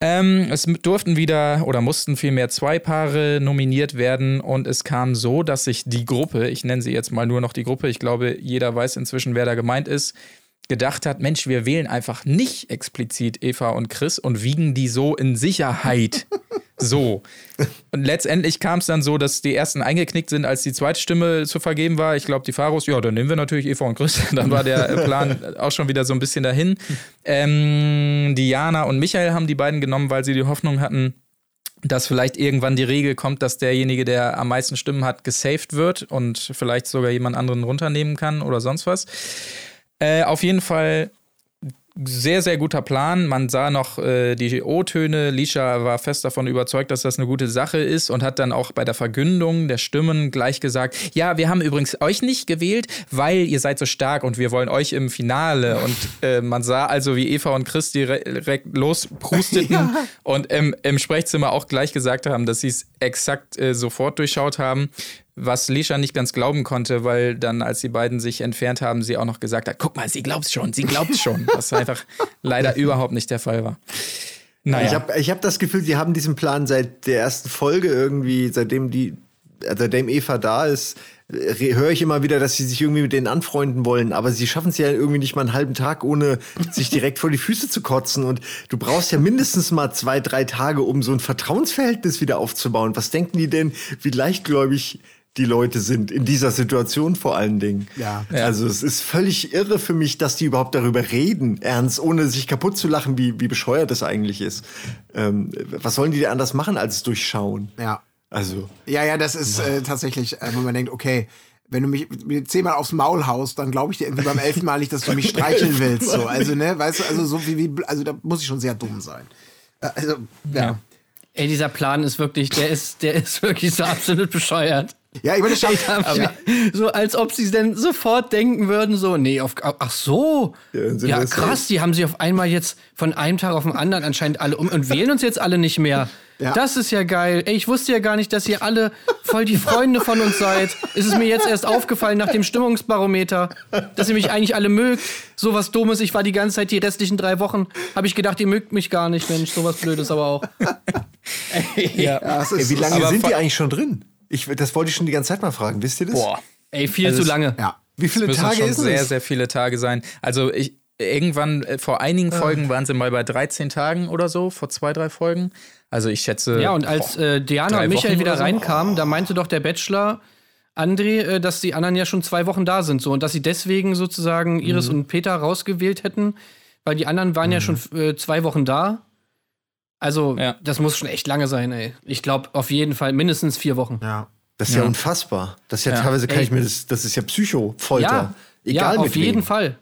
Ähm, es durften wieder oder mussten vielmehr zwei Paare nominiert werden und es kam so, dass sich die Gruppe, ich nenne sie jetzt mal nur noch die Gruppe, ich glaube, jeder weiß inzwischen, wer da gemeint ist, gedacht hat, Mensch, wir wählen einfach nicht explizit Eva und Chris und wiegen die so in Sicherheit. so. Und letztendlich kam es dann so, dass die ersten eingeknickt sind, als die zweite Stimme zu vergeben war. Ich glaube, die Pharos, ja, dann nehmen wir natürlich Eva und Chris. Dann war der Plan auch schon wieder so ein bisschen dahin. Ähm, Diana und Michael haben die beiden genommen, weil sie die Hoffnung hatten, dass vielleicht irgendwann die Regel kommt, dass derjenige, der am meisten Stimmen hat, gesaved wird und vielleicht sogar jemand anderen runternehmen kann oder sonst was. Äh, auf jeden Fall sehr, sehr guter Plan. Man sah noch äh, die O-Töne. Lisha war fest davon überzeugt, dass das eine gute Sache ist und hat dann auch bei der Verkündung der Stimmen gleich gesagt: Ja, wir haben übrigens euch nicht gewählt, weil ihr seid so stark und wir wollen euch im Finale. Und äh, man sah also, wie Eva und Chris direkt losprusteten ja. und im, im Sprechzimmer auch gleich gesagt haben, dass sie es exakt äh, sofort durchschaut haben was Lisha nicht ganz glauben konnte, weil dann, als die beiden sich entfernt haben, sie auch noch gesagt hat, guck mal, sie glaubt's schon, sie glaubt's schon, was einfach leider überhaupt nicht der Fall war. Naja. Ich habe ich hab das Gefühl, sie haben diesen Plan seit der ersten Folge irgendwie, seitdem die, seitdem Eva da ist, höre ich immer wieder, dass sie sich irgendwie mit denen anfreunden wollen, aber sie schaffen es ja irgendwie nicht mal einen halben Tag, ohne sich direkt vor die Füße zu kotzen. Und du brauchst ja mindestens mal zwei, drei Tage, um so ein Vertrauensverhältnis wieder aufzubauen. Was denken die denn, wie leichtgläubig die Leute sind, in dieser Situation vor allen Dingen. Ja. Also es ist völlig irre für mich, dass die überhaupt darüber reden, ernst, ohne sich kaputt zu lachen, wie, wie bescheuert das eigentlich ist. Ähm, was sollen die denn anders machen als durchschauen? Ja. Also. Ja, ja, das ist äh, tatsächlich, äh, wo man denkt, okay, wenn du mich zehnmal aufs Maul haust, dann glaube ich dir irgendwie beim elften Mal nicht, dass du mich streicheln willst. So. Also, ne, weißt du, also so wie, wie, also da muss ich schon sehr dumm sein. Äh, also, ja. ja. Ey, dieser Plan ist wirklich, der ist, der ist wirklich so absolut bescheuert. Ja, ich meine, das stimmt. Ja. So als ob sie denn sofort denken würden, so, nee, auf, ach so. Ja, ja krass, die haben sich auf einmal jetzt von einem Tag auf den anderen anscheinend alle um und wählen uns jetzt alle nicht mehr. Ja. Das ist ja geil. Ey, ich wusste ja gar nicht, dass ihr alle voll die Freunde von uns seid. Ist es mir jetzt erst aufgefallen nach dem Stimmungsbarometer, dass ihr mich eigentlich alle mögt. So was Dummes. Ich war die ganze Zeit, die restlichen drei Wochen, habe ich gedacht, ihr mögt mich gar nicht, Mensch. So was Blödes aber auch. Ey, ja. Ey, wie lange sind die eigentlich schon drin? Ich, das wollte ich schon die ganze Zeit mal fragen. Wisst ihr das? Boah. Ey, viel also zu lange. Ja. Wie viele Tage schon ist es? Sehr, sehr viele Tage sein. Also ich, irgendwann, äh, vor einigen ah. Folgen waren sie mal bei 13 Tagen oder so, vor zwei, drei Folgen. Also ich schätze. Ja, und als äh, Diana und Michael wieder so. reinkamen, da meinte doch der Bachelor, André, äh, dass die anderen ja schon zwei Wochen da sind. So, und dass sie deswegen sozusagen Iris mhm. und Peter rausgewählt hätten, weil die anderen waren mhm. ja schon äh, zwei Wochen da. Also, ja. das muss schon echt lange sein, ey. Ich glaube, auf jeden Fall mindestens vier Wochen. Ja. Das ist ja, ja unfassbar. Das ist ja, ja. teilweise kann ey. ich mir das, das ist ja Psycho-Folter. Ja, Egal ja, auf jeden Fall.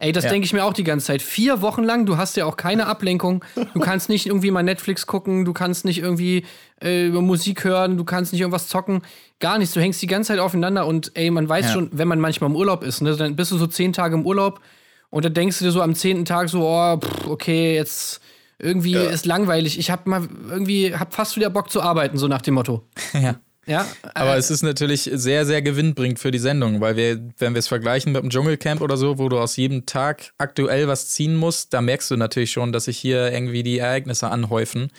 Ey, das ja. denke ich mir auch die ganze Zeit. Vier Wochen lang, du hast ja auch keine Ablenkung. Du kannst nicht irgendwie mal Netflix gucken, du kannst nicht irgendwie äh, Musik hören, du kannst nicht irgendwas zocken. Gar nichts. Du hängst die ganze Zeit aufeinander und ey, man weiß ja. schon, wenn man manchmal im Urlaub ist, ne, dann bist du so zehn Tage im Urlaub und dann denkst du dir so am zehnten Tag so, oh, pff, okay, jetzt irgendwie ja. ist langweilig. Ich hab mal irgendwie, hab fast wieder Bock zu arbeiten, so nach dem Motto. ja. Ja, aber äh, es ist natürlich sehr, sehr gewinnbringend für die Sendung, weil wir, wenn wir es vergleichen mit dem Dschungelcamp oder so, wo du aus jedem Tag aktuell was ziehen musst, da merkst du natürlich schon, dass sich hier irgendwie die Ereignisse anhäufen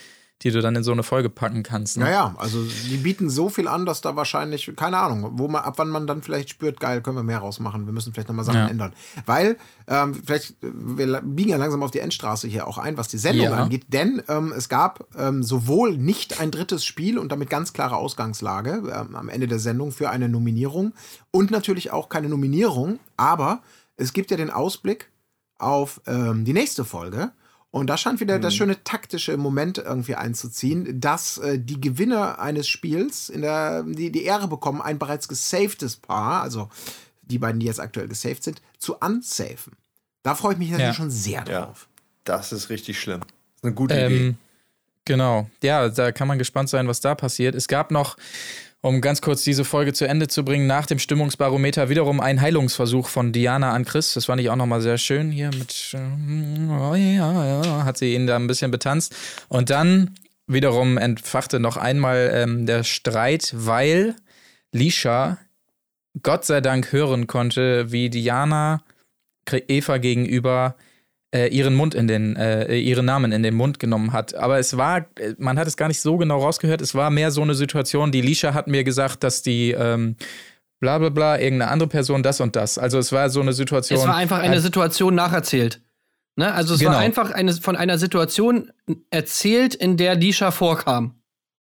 die du dann in so eine Folge packen kannst. Ne? Naja, also die bieten so viel an, dass da wahrscheinlich, keine Ahnung, wo man, ab wann man dann vielleicht spürt, geil, können wir mehr rausmachen, wir müssen vielleicht nochmal Sachen ja. ändern. Weil, ähm, vielleicht, wir biegen ja langsam auf die Endstraße hier auch ein, was die Sendung ja. angeht, denn ähm, es gab ähm, sowohl nicht ein drittes Spiel und damit ganz klare Ausgangslage ähm, am Ende der Sendung für eine Nominierung und natürlich auch keine Nominierung, aber es gibt ja den Ausblick auf ähm, die nächste Folge. Und da scheint wieder mhm. das schöne taktische Moment irgendwie einzuziehen, dass äh, die Gewinner eines Spiels in der, die, die Ehre bekommen, ein bereits gesafedes Paar, also die beiden, die jetzt aktuell gesaved sind, zu unsafen. Da freue ich mich natürlich ja. schon sehr drauf. Ja, das ist richtig schlimm. Das ist eine gute ähm, Idee. Genau. Ja, da kann man gespannt sein, was da passiert. Es gab noch um ganz kurz diese Folge zu Ende zu bringen, nach dem Stimmungsbarometer wiederum ein Heilungsversuch von Diana an Chris. Das fand ich auch nochmal sehr schön hier mit, oh ja, ja, hat sie ihn da ein bisschen betanzt. Und dann wiederum entfachte noch einmal ähm, der Streit, weil Lisha Gott sei Dank hören konnte, wie Diana Eva gegenüber äh, ihren Mund in den, äh, ihren Namen in den Mund genommen hat. Aber es war, äh, man hat es gar nicht so genau rausgehört, es war mehr so eine Situation, die Lisha hat mir gesagt, dass die ähm, bla bla bla, irgendeine andere Person das und das. Also es war so eine Situation. Es war einfach eine Situation nacherzählt. Ne? Also es Genau. war einfach eine, von einer Situation erzählt, in der Lisha vorkam.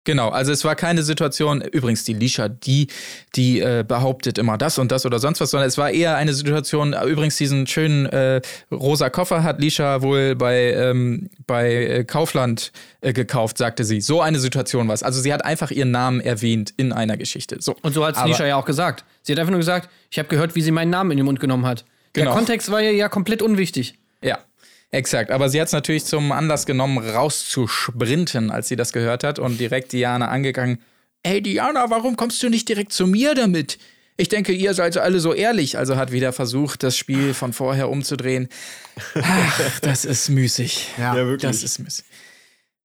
Genau, also es war keine Situation, übrigens die Lisha, die, die äh, behauptet immer das und das oder sonst was, sondern es war eher eine Situation, äh, übrigens diesen schönen äh, rosa Koffer hat Lisha wohl bei, ähm, bei äh, Kaufland äh, gekauft, sagte sie. So eine Situation war es. Also sie hat einfach ihren Namen erwähnt in einer Geschichte. So. Und so hat Aber- Lisha ja auch gesagt. Sie hat einfach nur gesagt, ich habe gehört, wie sie meinen Namen in den Mund genommen hat. Der Genau. Kontext war ja, ja komplett unwichtig. Ja, exakt. Aber sie hat es natürlich zum Anlass genommen, rauszusprinten, als sie das gehört hat und direkt Diana angegangen. Ey, Diana, warum kommst du nicht direkt zu mir damit? Ich denke, ihr seid alle so ehrlich. Also hat wieder versucht, das Spiel von vorher umzudrehen. Ach, das ist müßig. Ja. Ja, wirklich. Das ist müßig.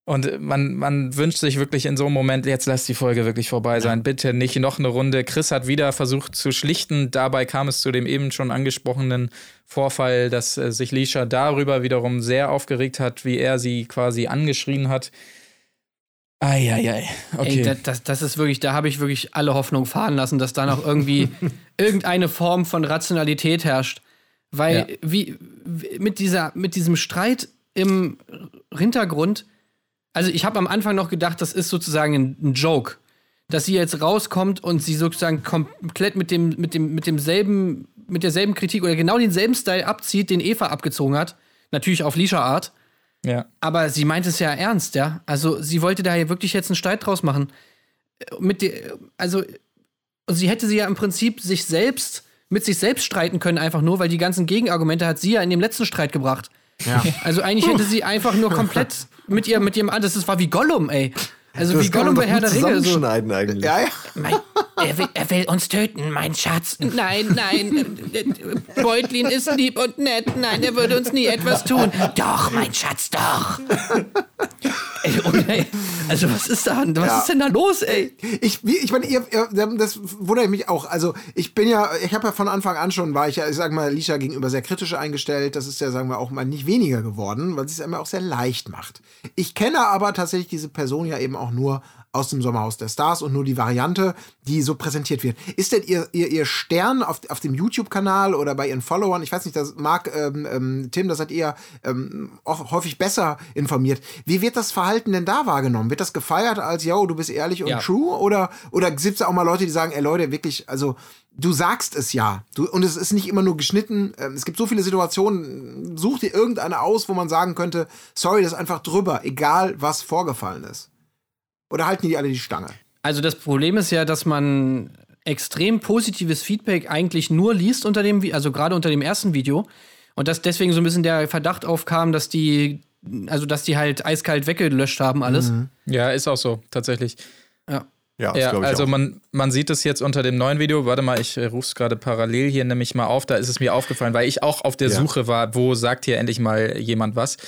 Und man, man wünscht sich wirklich in so einem Moment, jetzt lass die Folge wirklich vorbei sein. Bitte nicht noch eine Runde. Chris hat wieder versucht zu schlichten. Dabei kam es zu dem eben schon angesprochenen Vorfall, dass äh, sich Lisha darüber wiederum sehr aufgeregt hat, wie er sie quasi angeschrien hat. Eieiei. Okay. Ey, das, das, das ist wirklich, da habe ich wirklich alle Hoffnung fahren lassen, dass da noch irgendwie irgendeine Form von Rationalität herrscht. Weil Ja. wie, wie mit, dieser, mit diesem Streit im Hintergrund, also ich habe am Anfang noch gedacht, das ist sozusagen ein, ein Joke. Dass sie jetzt rauskommt und sie sozusagen komplett mit dem, mit dem, mit demselben, mit derselben Kritik oder genau denselben Style abzieht, den Eva abgezogen hat. Natürlich auf Lisha-Art. ja. Aber sie meint es ja ernst, ja. Also sie wollte da ja wirklich jetzt einen Streit draus machen. Mit der, also sie hätte sie ja im Prinzip sich selbst mit sich selbst streiten können, einfach nur, weil die ganzen Gegenargumente hat sie ja in dem letzten Streit gebracht. Ja. Also eigentlich hätte sie einfach nur komplett mit ihr, mit ihrem, das ist- war wie Gollum, ey. Also Das wie Gollum bei Herr der Ringe. So, zusammenschneiden eigentlich. Ja, ja. mein, er, will, er will uns töten, mein Schatz. Nein, nein, äh, Beutlin ist lieb und nett. Nein, er würde uns nie etwas tun. Doch, mein Schatz, doch. Ey, und, ey, also was ist da? Was Ja. ist denn da los, ey? Ich, wie, ich meine, ihr, ihr, das wundert mich auch. Also, ich bin ja, ich habe ja von Anfang an schon, war ich ja, ich sag mal, Lisha gegenüber sehr kritisch eingestellt. Das ist ja, sagen wir, auch mal nicht weniger geworden, weil sie es immer auch sehr leicht macht. Ich kenne aber tatsächlich diese Person ja eben auch nur aus dem Sommerhaus der Stars und nur die Variante, die so präsentiert wird. Ist denn ihr, ihr, ihr Stern auf, auf dem YouTube-Kanal oder bei ihren Followern, ich weiß nicht, das mag ähm, ähm, Tim, das hat ihr ähm, auch häufig besser informiert. Wie wird das Verhalten denn da wahrgenommen? Wird das gefeiert als, yo, du bist ehrlich und Ja. true? Oder, oder gibt es da auch mal Leute, die sagen, ey Leute, wirklich, also du sagst es ja. Du, und es ist nicht immer nur geschnitten. Ähm, Es gibt so viele Situationen, such dir irgendeine aus, wo man sagen könnte, sorry, das ist einfach drüber, egal was vorgefallen ist. Oder halten die alle die Stange? Also das Problem ist ja, dass man extrem positives Feedback eigentlich nur liest unter dem, also gerade unter dem ersten Video. Und dass deswegen so ein bisschen der Verdacht aufkam, dass die, also dass die halt eiskalt weggelöscht haben alles. ja, ist auch so, tatsächlich. Ja. Ja, das Ja, also auch. man, man sieht es jetzt unter dem neuen Video. Warte mal, ich rufe es gerade parallel hier nämlich mal auf. Da ist es mir aufgefallen, weil ich auch auf der Ja. Suche war, wo sagt hier endlich mal jemand was.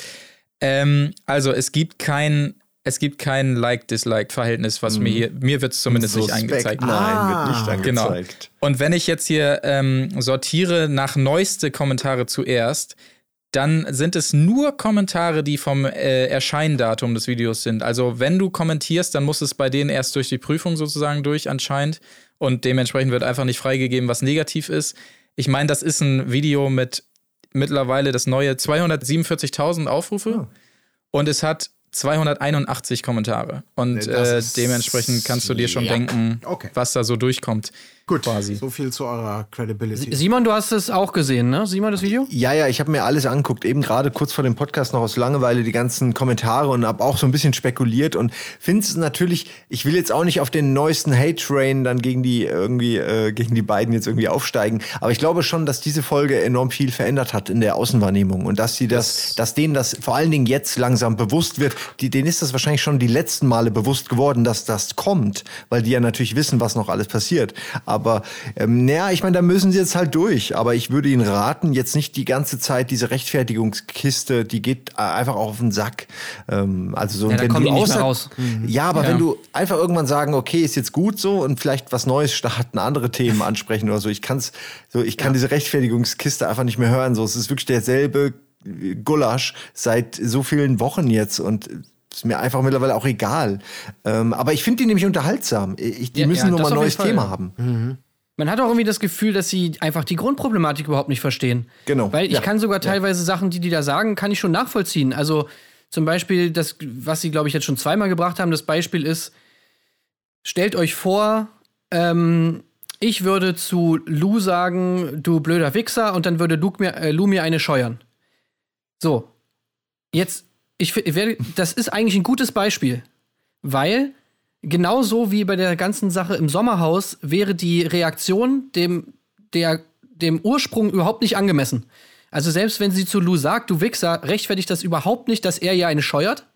Ähm, also es gibt kein, es gibt kein Like-Dislike-Verhältnis, was mir hier, mir wird es zumindest nicht Suspekt, angezeigt. Nein, wird nicht Genau. angezeigt. Und wenn ich jetzt hier ähm, sortiere nach neueste Kommentare zuerst, dann sind es nur Kommentare, die vom äh, Erscheindatum des Videos sind. Also wenn du kommentierst, dann muss es bei denen erst durch die Prüfung sozusagen durch anscheinend. Und dementsprechend wird einfach nicht freigegeben, was negativ ist. Ich meine, das ist ein Video mit mittlerweile das neue 247.000 Aufrufe. Und es hat 281 Kommentare. Und äh, ist- dementsprechend kannst du dir schon ja. denken, Okay. was da so durchkommt. Gut, Quasi. so viel zu eurer Credibility. Simon, du hast es auch gesehen, ne? Simon, das Video? Ja, ja, ich habe mir alles angeguckt, eben gerade kurz vor dem Podcast noch aus Langeweile die ganzen Kommentare und habe auch so ein bisschen spekuliert und finde es natürlich, ich will jetzt auch nicht auf den neuesten Hate-Train dann gegen die irgendwie, äh, gegen die beiden jetzt irgendwie aufsteigen, aber ich glaube schon, dass diese Folge enorm viel verändert hat in der Außenwahrnehmung und dass sie das, dass denen das vor allen Dingen jetzt langsam bewusst wird, die, denen ist das wahrscheinlich schon die letzten Male bewusst geworden, dass das kommt, weil die ja natürlich wissen, was noch alles passiert. Aber ähm, naja, ich meine, da müssen sie jetzt halt durch. Aber ich würde ihnen raten, jetzt nicht die ganze Zeit diese Rechtfertigungskiste, die geht einfach auch auf den Sack. Ähm, also so, Ja, wenn kommen du außer- raus. Ja, aber Ja. wenn du einfach irgendwann sagen, okay, ist jetzt gut so und vielleicht was Neues starten, andere Themen ansprechen oder so. Ich kann's, so, ich kann diese Rechtfertigungskiste einfach nicht mehr hören. So, es ist wirklich derselbe Gulasch seit so vielen Wochen jetzt und ist mir einfach mittlerweile auch egal. Ähm, aber ich finde die nämlich unterhaltsam. Ich, die Ja, müssen ja, nur mal ein neues. Thema haben. Man hat auch irgendwie das Gefühl, dass sie einfach die Grundproblematik überhaupt nicht verstehen. Genau. Weil ich Ja. kann sogar teilweise Sachen, die die da sagen, kann ich schon nachvollziehen. Also zum Beispiel das, was sie, glaube ich, jetzt schon zweimal gebracht haben, das Beispiel ist, stellt euch vor, ähm, ich würde zu Lou sagen, du blöder Wichser, und dann würde Luke mir, äh, Lou mir eine scheuern. So. Jetzt, ich, fi- werde, das ist eigentlich ein gutes Beispiel, weil genauso wie bei der ganzen Sache im Sommerhaus wäre die Reaktion dem, der, dem Ursprung überhaupt nicht angemessen. Also selbst wenn sie zu Lou sagt, du Wichser, rechtfertigt das überhaupt nicht, dass er ja eine scheuert.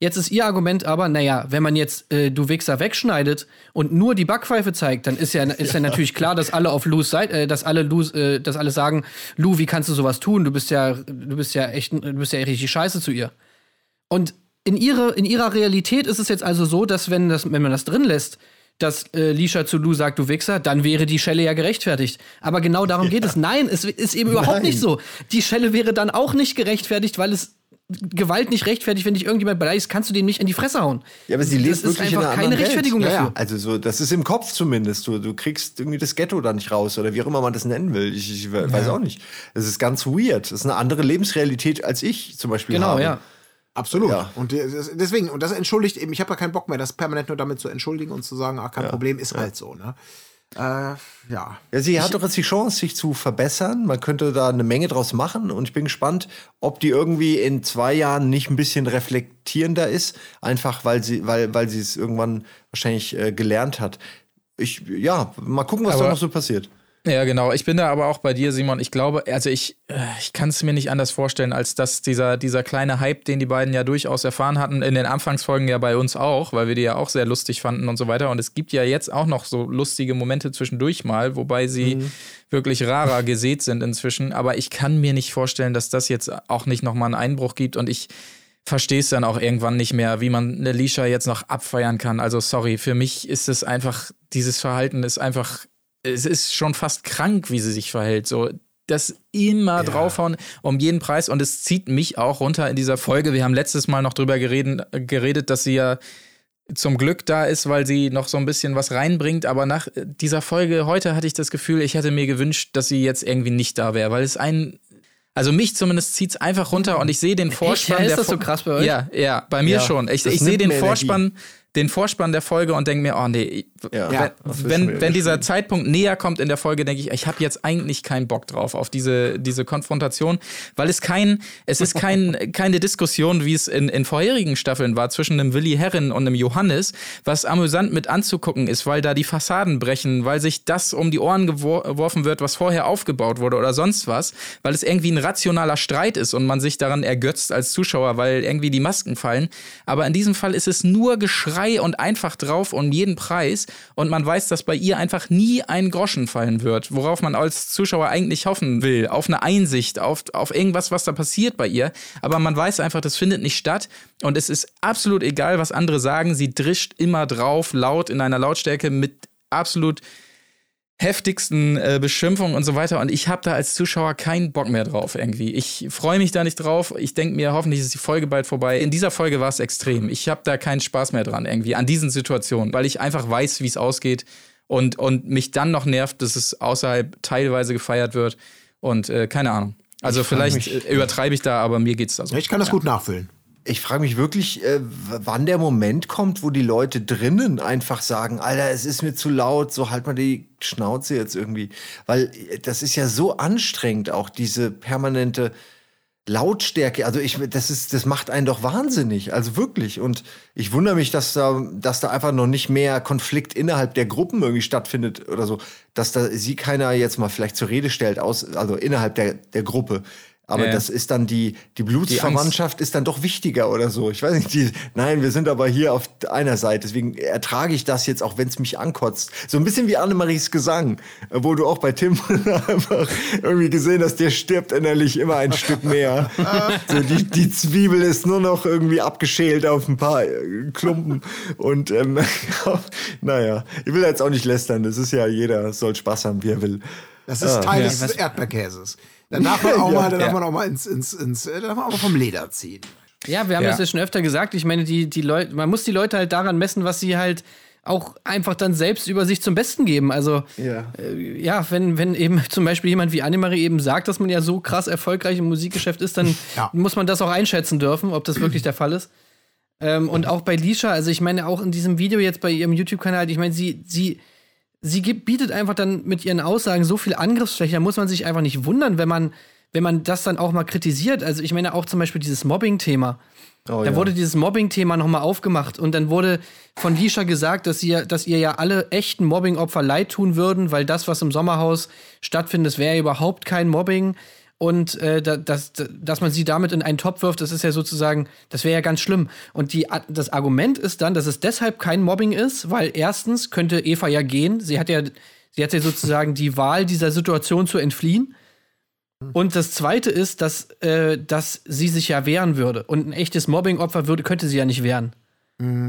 Jetzt ist ihr Argument aber, naja, wenn man jetzt äh, du Wichser wegschneidet und nur die Backpfeife zeigt, dann ist ja, ist ja natürlich klar, dass alle auf Lou's Seite, äh, dass alle Lou's, äh, dass alle sagen, Lou, wie kannst du sowas tun? Du bist ja, du bist ja echt, du bist ja richtig scheiße zu ihr. Und in, ihre, in ihrer Realität ist es jetzt also so, dass wenn, das, wenn man das drin lässt, dass äh, Lisha zu Lou sagt, du Wichser, dann wäre die Schelle ja gerechtfertigt. Aber genau darum geht es. Nein, es ist eben überhaupt Nein. nicht so. Die Schelle wäre dann auch nicht gerechtfertigt, weil es Gewalt nicht rechtfertigt, wenn dich irgendjemand beleidigt, kannst du dem nicht in die Fresse hauen. Ja, aber sie das lebt ist wirklich in einfach einer keine Rechtfertigung Welt. Ja, dafür. ja. Also so, das ist im Kopf zumindest. Du, du kriegst irgendwie das Ghetto da nicht raus oder wie auch immer man das nennen will. Ich, ich weiß auch nicht. Es ist ganz weird. Das ist eine andere Lebensrealität als ich zum Beispiel Genau, habe. ja. Absolut. Ja. Und das- deswegen, und das entschuldigt eben, ich habe ja keinen Bock mehr, das permanent nur damit zu entschuldigen und zu sagen, ach, kein Problem, ist halt so, ne? Äh, ja. Ja, sie hat doch jetzt die Chance, sich zu verbessern. Man könnte da eine Menge draus machen und ich bin gespannt, ob die irgendwie in zwei Jahren nicht ein bisschen reflektierender ist, einfach weil sie, weil, weil sie es irgendwann wahrscheinlich äh, gelernt hat. Ich, ja, mal gucken, was Aber- da noch so passiert. Ja, genau. Ich bin da aber auch bei dir, Simon. Ich glaube, also ich, äh, ich kann es mir nicht anders vorstellen, als dass dieser, dieser kleine Hype, den die beiden ja durchaus erfahren hatten, in den Anfangsfolgen ja bei uns auch, weil wir die ja auch sehr lustig fanden und so weiter. Und es gibt ja jetzt auch noch so lustige Momente zwischendurch mal, wobei sie wirklich rarer gesät sind inzwischen. Aber ich kann mir nicht vorstellen, dass das jetzt auch nicht nochmal einen Einbruch gibt und ich verstehe es dann auch irgendwann nicht mehr, wie man eine Lisha jetzt noch abfeiern kann. Also sorry, für mich ist es einfach, dieses Verhalten ist einfach es ist schon fast krank, wie sie sich verhält. So, das immer draufhauen um jeden Preis und es zieht mich auch runter in dieser Folge. Wir haben letztes Mal noch drüber geredet, geredet dass sie ja zum Glück da ist, weil sie noch so ein bisschen was reinbringt. Aber nach dieser Folge heute hatte ich das Gefühl, ich hätte mir gewünscht, dass sie jetzt irgendwie nicht da wäre, weil es ein also mich zumindest zieht es einfach runter und ich sehe den Vorspann. Ja, ist das so krass bei euch? Ja, ja, bei mir Ja, schon. Ich, ich sehe den Vorspann, den Vorspann der Folge und denke mir, oh nee, Ja. Wenn, wieder wenn dieser. Zeitpunkt näher kommt in der Folge, denke ich, ich habe jetzt eigentlich keinen Bock drauf auf diese, diese Konfrontation, weil es kein, es ist kein, keine Diskussion, wie es in, in vorherigen Staffeln war, zwischen einem Willi Herren und einem Johannes, was amüsant mit anzugucken ist, weil da die Fassaden brechen, weil sich das um die Ohren gewor- geworfen wird, was vorher aufgebaut wurde oder sonst was, weil es irgendwie ein rationaler Streit ist und man sich daran ergötzt als Zuschauer, weil irgendwie die Masken fallen. Aber in diesem Fall ist es nur Geschrei und einfach drauf um jeden Preis und man weiß, dass bei ihr einfach nie ein Groschen fallen wird, worauf man als Zuschauer eigentlich hoffen will, auf eine Einsicht, auf, auf irgendwas, was da passiert bei ihr. Aber man weiß einfach, das findet nicht statt und es ist absolut egal, was andere sagen. Sie drischt immer drauf, laut in einer Lautstärke mit absolut heftigsten äh, Beschimpfungen und so weiter. Und ich habe da als Zuschauer keinen Bock mehr drauf irgendwie. Ich freue mich da nicht drauf. Ich denke mir, hoffentlich ist die Folge bald vorbei. In dieser Folge war es extrem. Ich habe da keinen Spaß mehr dran irgendwie an diesen Situationen, weil ich einfach weiß, wie es ausgeht und, und mich dann noch nervt, dass es außerhalb teilweise gefeiert wird. Und äh, keine Ahnung. Also vielleicht mich- äh, übertreibe ich da, aber mir geht's da so. Ich kann das gut nachfüllen. Ich frage mich wirklich, äh, wann der Moment kommt, wo die Leute drinnen einfach sagen, Alter, es ist mir zu laut, so halt mal die Schnauze jetzt irgendwie. Weil äh, das ist ja so anstrengend, auch diese permanente Lautstärke. Also ich, das ist, das macht einen doch wahnsinnig. Also wirklich. Und ich wundere mich, dass da, dass da einfach noch nicht mehr Konflikt innerhalb der Gruppen irgendwie stattfindet oder so. Dass da sie keiner jetzt mal vielleicht zur Rede stellt, aus, also innerhalb der, der Gruppe. Aber Ja. das ist dann die, die Blutsverwandtschaft ist dann doch wichtiger oder so. Ich weiß nicht, die, nein, wir sind aber hier auf einer Seite. Deswegen ertrage ich das jetzt, auch wenn es mich ankotzt. So ein bisschen wie Annemaries Gesang, wo du auch bei Tim einfach irgendwie gesehen hast, der stirbt innerlich immer ein Stück mehr. so, die, die Zwiebel ist nur noch irgendwie abgeschält auf ein paar äh, Klumpen. Und ähm, naja, ich will jetzt auch nicht lästern. Das ist ja, jeder soll Spaß haben, wie er will. Das ist Ah, Teil ja. des Erdbeerkäses. Dann darf man auch Ja. mal, dann darf man auch mal ins, ins, ins, äh, darf man auch mal vom Leder ziehen. Ja, wir haben Ja. das ja schon öfter gesagt. Ich meine, die, die Leute, man muss die Leute halt daran messen, was sie halt auch einfach dann selbst über sich zum Besten geben. Also Ja. äh, ja, wenn, wenn eben zum Beispiel jemand wie Annemarie eben sagt, dass man ja so krass erfolgreich im Musikgeschäft ist, dann Ja. muss man das auch einschätzen dürfen, ob das wirklich der Fall ist. Ähm, und auch bei Lisha, also ich meine, auch in diesem Video jetzt bei ihrem YouTube-Kanal, ich meine, sie, sie, sie bietet einfach dann mit ihren Aussagen so viel Angriffsfläche, da muss man sich einfach nicht wundern, wenn man, wenn man das dann auch mal kritisiert. Also ich meine auch zum Beispiel dieses Mobbing-Thema. Oh, Da ja. wurde dieses Mobbing-Thema nochmal aufgemacht und dann wurde von Lisha gesagt, dass ihr, dass ihr ja alle echten Mobbing-Opfer leid tun würden, weil das, was im Sommerhaus stattfindet, das wäre ja überhaupt kein Mobbing. Und äh, da, dass, dass man sie damit in einen Topf wirft, das ist ja sozusagen, das wäre ja ganz schlimm. Und die, das Argument ist dann, dass es deshalb kein Mobbing ist, weil erstens könnte Eva ja gehen. Sie hat ja, sie hat ja sozusagen die Wahl, dieser Situation zu entfliehen. Und das Zweite ist, dass, äh, dass sie sich ja wehren würde. Und ein echtes Mobbing-Opfer könnte sie ja nicht wehren.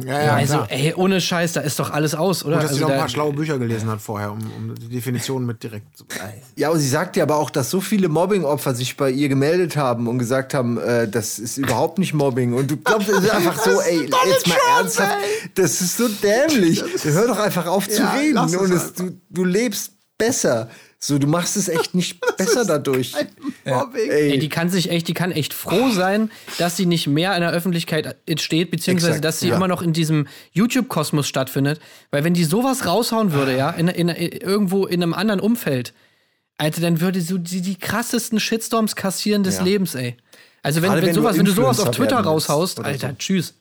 Ja, ja, also, klar. ey, ohne Scheiß, da ist doch alles aus, oder? Gut, dass also sie noch ein paar schlaue Bücher gelesen hat vorher, um, um die Definition mit direkt zu. Ja, und sie sagt ja aber auch, dass so viele Mobbing-Opfer sich bei ihr gemeldet haben und gesagt haben, äh, das ist überhaupt nicht Mobbing. Und du glaubst, es ist einfach so, ey, jetzt mal ernsthaft, das ist so dämlich. Hör doch einfach auf zu Ja, reden und es, du, du lebst besser. So, du machst es echt nicht besser dadurch. Mobbing. Ey, die kann sich echt, die kann echt froh sein, dass sie nicht mehr in der Öffentlichkeit steht, beziehungsweise Exakt, dass sie ja. immer noch in diesem YouTube-Kosmos stattfindet. Weil wenn die sowas raushauen würde, ja, in, in, irgendwo in einem anderen Umfeld, Alter, dann würde so die, die krassesten Shitstorms kassieren des Ja. Lebens, ey. Also wenn, wenn, wenn du sowas, wenn du sowas auf Twitter raushaust, Alter, so. tschüss.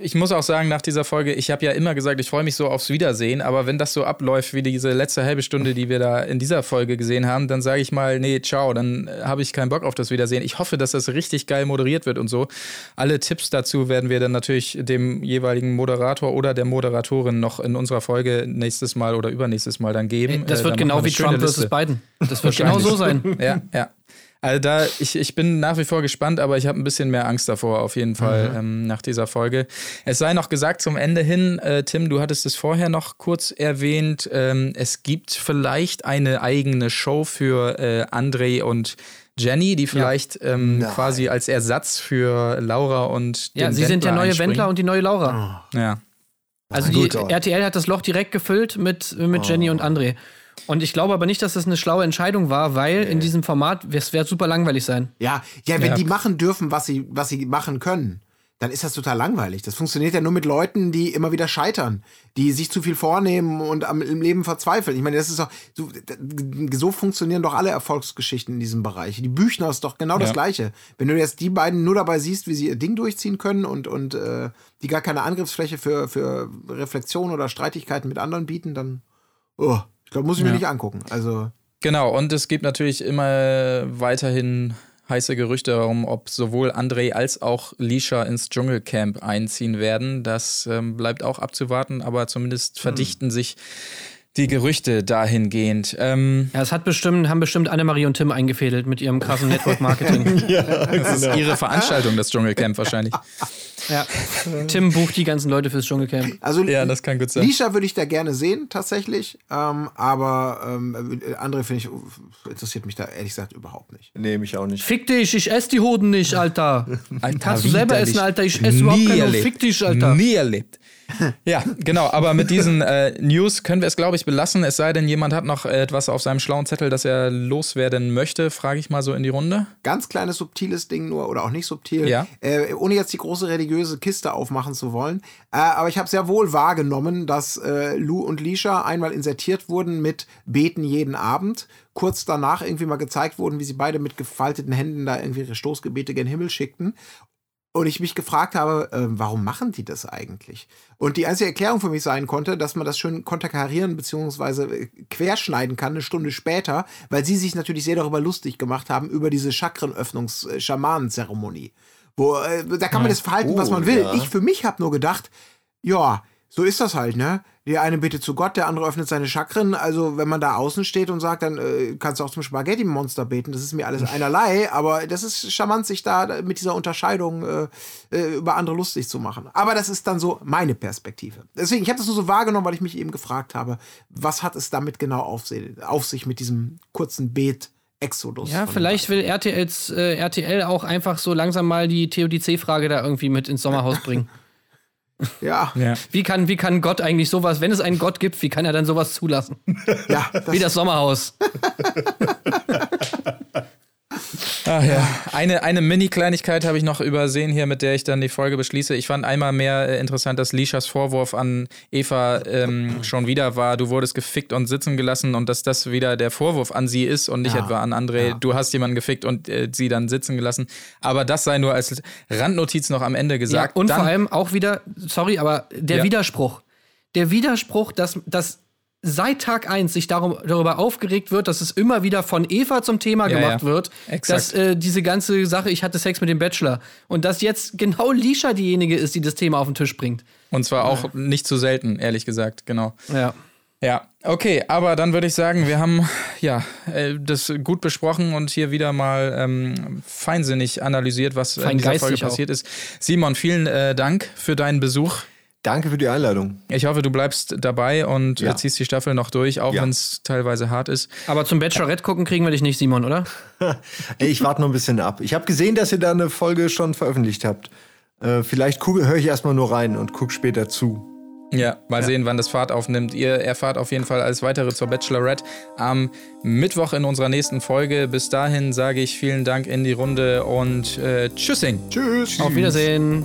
Ich muss auch sagen, nach dieser Folge, ich habe ja immer gesagt, ich freue mich so aufs Wiedersehen, aber wenn das so abläuft wie diese letzte halbe Stunde, die wir da in dieser Folge gesehen haben, dann sage ich mal, nee, ciao, dann äh, habe ich keinen Bock auf das Wiedersehen. Ich hoffe, dass das richtig geil moderiert wird und so. Alle Tipps dazu werden wir dann natürlich dem jeweiligen Moderator oder der Moderatorin noch in unserer Folge nächstes Mal oder übernächstes Mal dann geben. Das Äh, wird genau wie Trump versus. Biden. Das wird genau so sein. Ja, ja. Also da, ich, ich bin nach wie vor gespannt, aber ich habe ein bisschen mehr Angst davor, auf jeden Fall, ähm, nach dieser Folge. Es sei noch gesagt zum Ende hin, äh, Tim, du hattest es vorher noch kurz erwähnt, ähm, es gibt vielleicht eine eigene Show für äh, André und Jenny, die vielleicht ähm, Nein. quasi als Ersatz für Laura und Ja, sie sind der Wendler neue einspringen. Wendler und die neue Laura. Ja. Also Gut, die RTL hat das Loch direkt gefüllt mit, mit Jenny und André. Und ich glaube aber nicht, dass das eine schlaue Entscheidung war, weil in diesem Format, es wird super langweilig sein. Ja, ja, wenn Ja. die machen dürfen, was sie, was sie machen können, dann ist das total langweilig. Das funktioniert ja nur mit Leuten, die immer wieder scheitern, die sich zu viel vornehmen und am, im Leben verzweifeln. Ich meine, das ist doch, so, so funktionieren doch alle Erfolgsgeschichten in diesem Bereich. Die Büchner ist doch genau das Ja. Gleiche. Wenn du jetzt die beiden nur dabei siehst, wie sie ihr Ding durchziehen können und, und äh, die gar keine Angriffsfläche für, für Reflexion oder Streitigkeiten mit anderen bieten, dann, oh, ich glaube, muss ich mir Ja. nicht angucken. Also, Genau, und es gibt natürlich immer weiterhin heiße Gerüchte darum, ob sowohl André als auch Lisha ins Dschungelcamp einziehen werden. Das ähm, bleibt auch abzuwarten, aber zumindest verdichten sich die Gerüchte dahingehend. Ähm, Ja, es hat bestimmt, haben bestimmt Annemarie und Tim eingefädelt mit ihrem krassen Network-Marketing. das ist ihre Veranstaltung, das Dschungelcamp wahrscheinlich. ja. Tim bucht die ganzen Leute fürs Dschungelcamp. also Ja, das kann gut sein. Lisha würde ich da gerne sehen, tatsächlich. Ähm, aber ähm, andere finde ich, interessiert mich da ehrlich gesagt überhaupt nicht. Nee, mich auch nicht. Fick dich, ich ess die Hoden nicht, Alter. Alter, Kannst du selber essen, Alter. Ich esse überhaupt Nie keine Hoden. erlebt. Fick dich, Alter. Nie erlebt. Ja, genau. Aber mit diesen äh, News können wir es, glaube ich, belassen. Es sei denn, jemand hat noch etwas auf seinem schlauen Zettel, das er loswerden möchte. Frage ich mal so in die Runde. Ganz kleines, subtiles Ding nur, oder auch nicht subtil, Ja. äh, ohne jetzt die große religiöse Kiste aufmachen zu wollen. Äh, aber ich habe sehr wohl wahrgenommen, dass äh, Lou und Lisha einmal insertiert wurden mit Beten jeden Abend. Kurz danach irgendwie mal gezeigt wurden, wie sie beide mit gefalteten Händen da irgendwie ihre Stoßgebete gen Himmel schickten. Und ich mich gefragt habe, äh, warum machen die das eigentlich? Und die einzige Erklärung für mich sein konnte, dass man das schön konterkarieren bzw. querschneiden kann, eine Stunde später, weil sie sich natürlich sehr darüber lustig gemacht haben, über diese Chakrenöffnungs-Schamanenzeremonie. Wo, äh, da kann man das verhalten, was Oh, man will. ja. Ich für mich habe nur gedacht, ja, so ist das halt, ne? Der eine betet zu Gott, der andere öffnet seine Chakren. Also, wenn man da außen steht und sagt, dann äh, kannst du auch zum Spaghetti-Monster beten. Das ist mir alles einerlei, aber das ist charmant, sich da mit dieser Unterscheidung äh, äh, über andere lustig zu machen. Aber das ist dann so meine Perspektive. Deswegen, ich habe das nur so wahrgenommen, weil ich mich eben gefragt habe, was hat es damit genau auf, auf sich mit diesem kurzen Bet Exodus. Ja, vielleicht will RTLs, äh, RTL auch einfach so langsam mal die TODC-Frage da irgendwie mit ins Sommerhaus bringen. Ja, Ja. Wie kann, wie kann Gott eigentlich sowas, wenn es einen Gott gibt, wie kann er dann sowas zulassen? ja. Das, Wie das Sommerhaus. Ach ja. Eine, eine Mini-Kleinigkeit habe ich noch übersehen hier, mit der ich dann die Folge beschließe. Ich fand einmal mehr äh, interessant, dass Lishas Vorwurf an Eva ähm, schon wieder war, du wurdest gefickt und sitzen gelassen und dass das wieder der Vorwurf an sie ist und nicht Ja. etwa an André, Ja. du hast jemanden gefickt und äh, sie dann sitzen gelassen. Aber das sei nur als Randnotiz noch am Ende Ja, gesagt. und dann, vor allem auch wieder, sorry, aber der Ja. Widerspruch. Der Widerspruch, dass, dass seit Tag 1 sich darum, darüber aufgeregt wird, dass es immer wieder von Eva zum Thema Ja, gemacht ja. wird, Exakt. dass äh, diese ganze Sache, ich hatte Sex mit dem Bachelor und dass jetzt genau Lisha diejenige ist, die das Thema auf den Tisch bringt. Und zwar auch nicht zu selten, ehrlich gesagt, genau. Ja. Ja, okay, aber dann würde ich sagen, wir haben ja äh, das gut besprochen und hier wieder mal ähm, feinsinnig analysiert, was in dieser Folge auch. passiert ist. Simon, vielen äh, Dank für deinen Besuch. Danke für die Einladung. Ich hoffe, du bleibst dabei und Ja. ziehst die Staffel noch durch, auch Ja. wenn es teilweise hart ist. Aber zum Bachelorette gucken kriegen wir dich nicht, Simon, oder? Ey, ich warte noch ein bisschen ab. Ich habe gesehen, dass ihr da eine Folge schon veröffentlicht habt. Äh, vielleicht höre ich erstmal nur rein und gucke später zu. Ja, mal sehen, wann das Fahrt aufnimmt. Ihr erfahrt auf jeden Fall alles weitere zur Bachelorette am Mittwoch in unserer nächsten Folge. Bis dahin sage ich vielen Dank in die Runde und äh, Tschüssing. Tschüss. Auf Wiedersehen.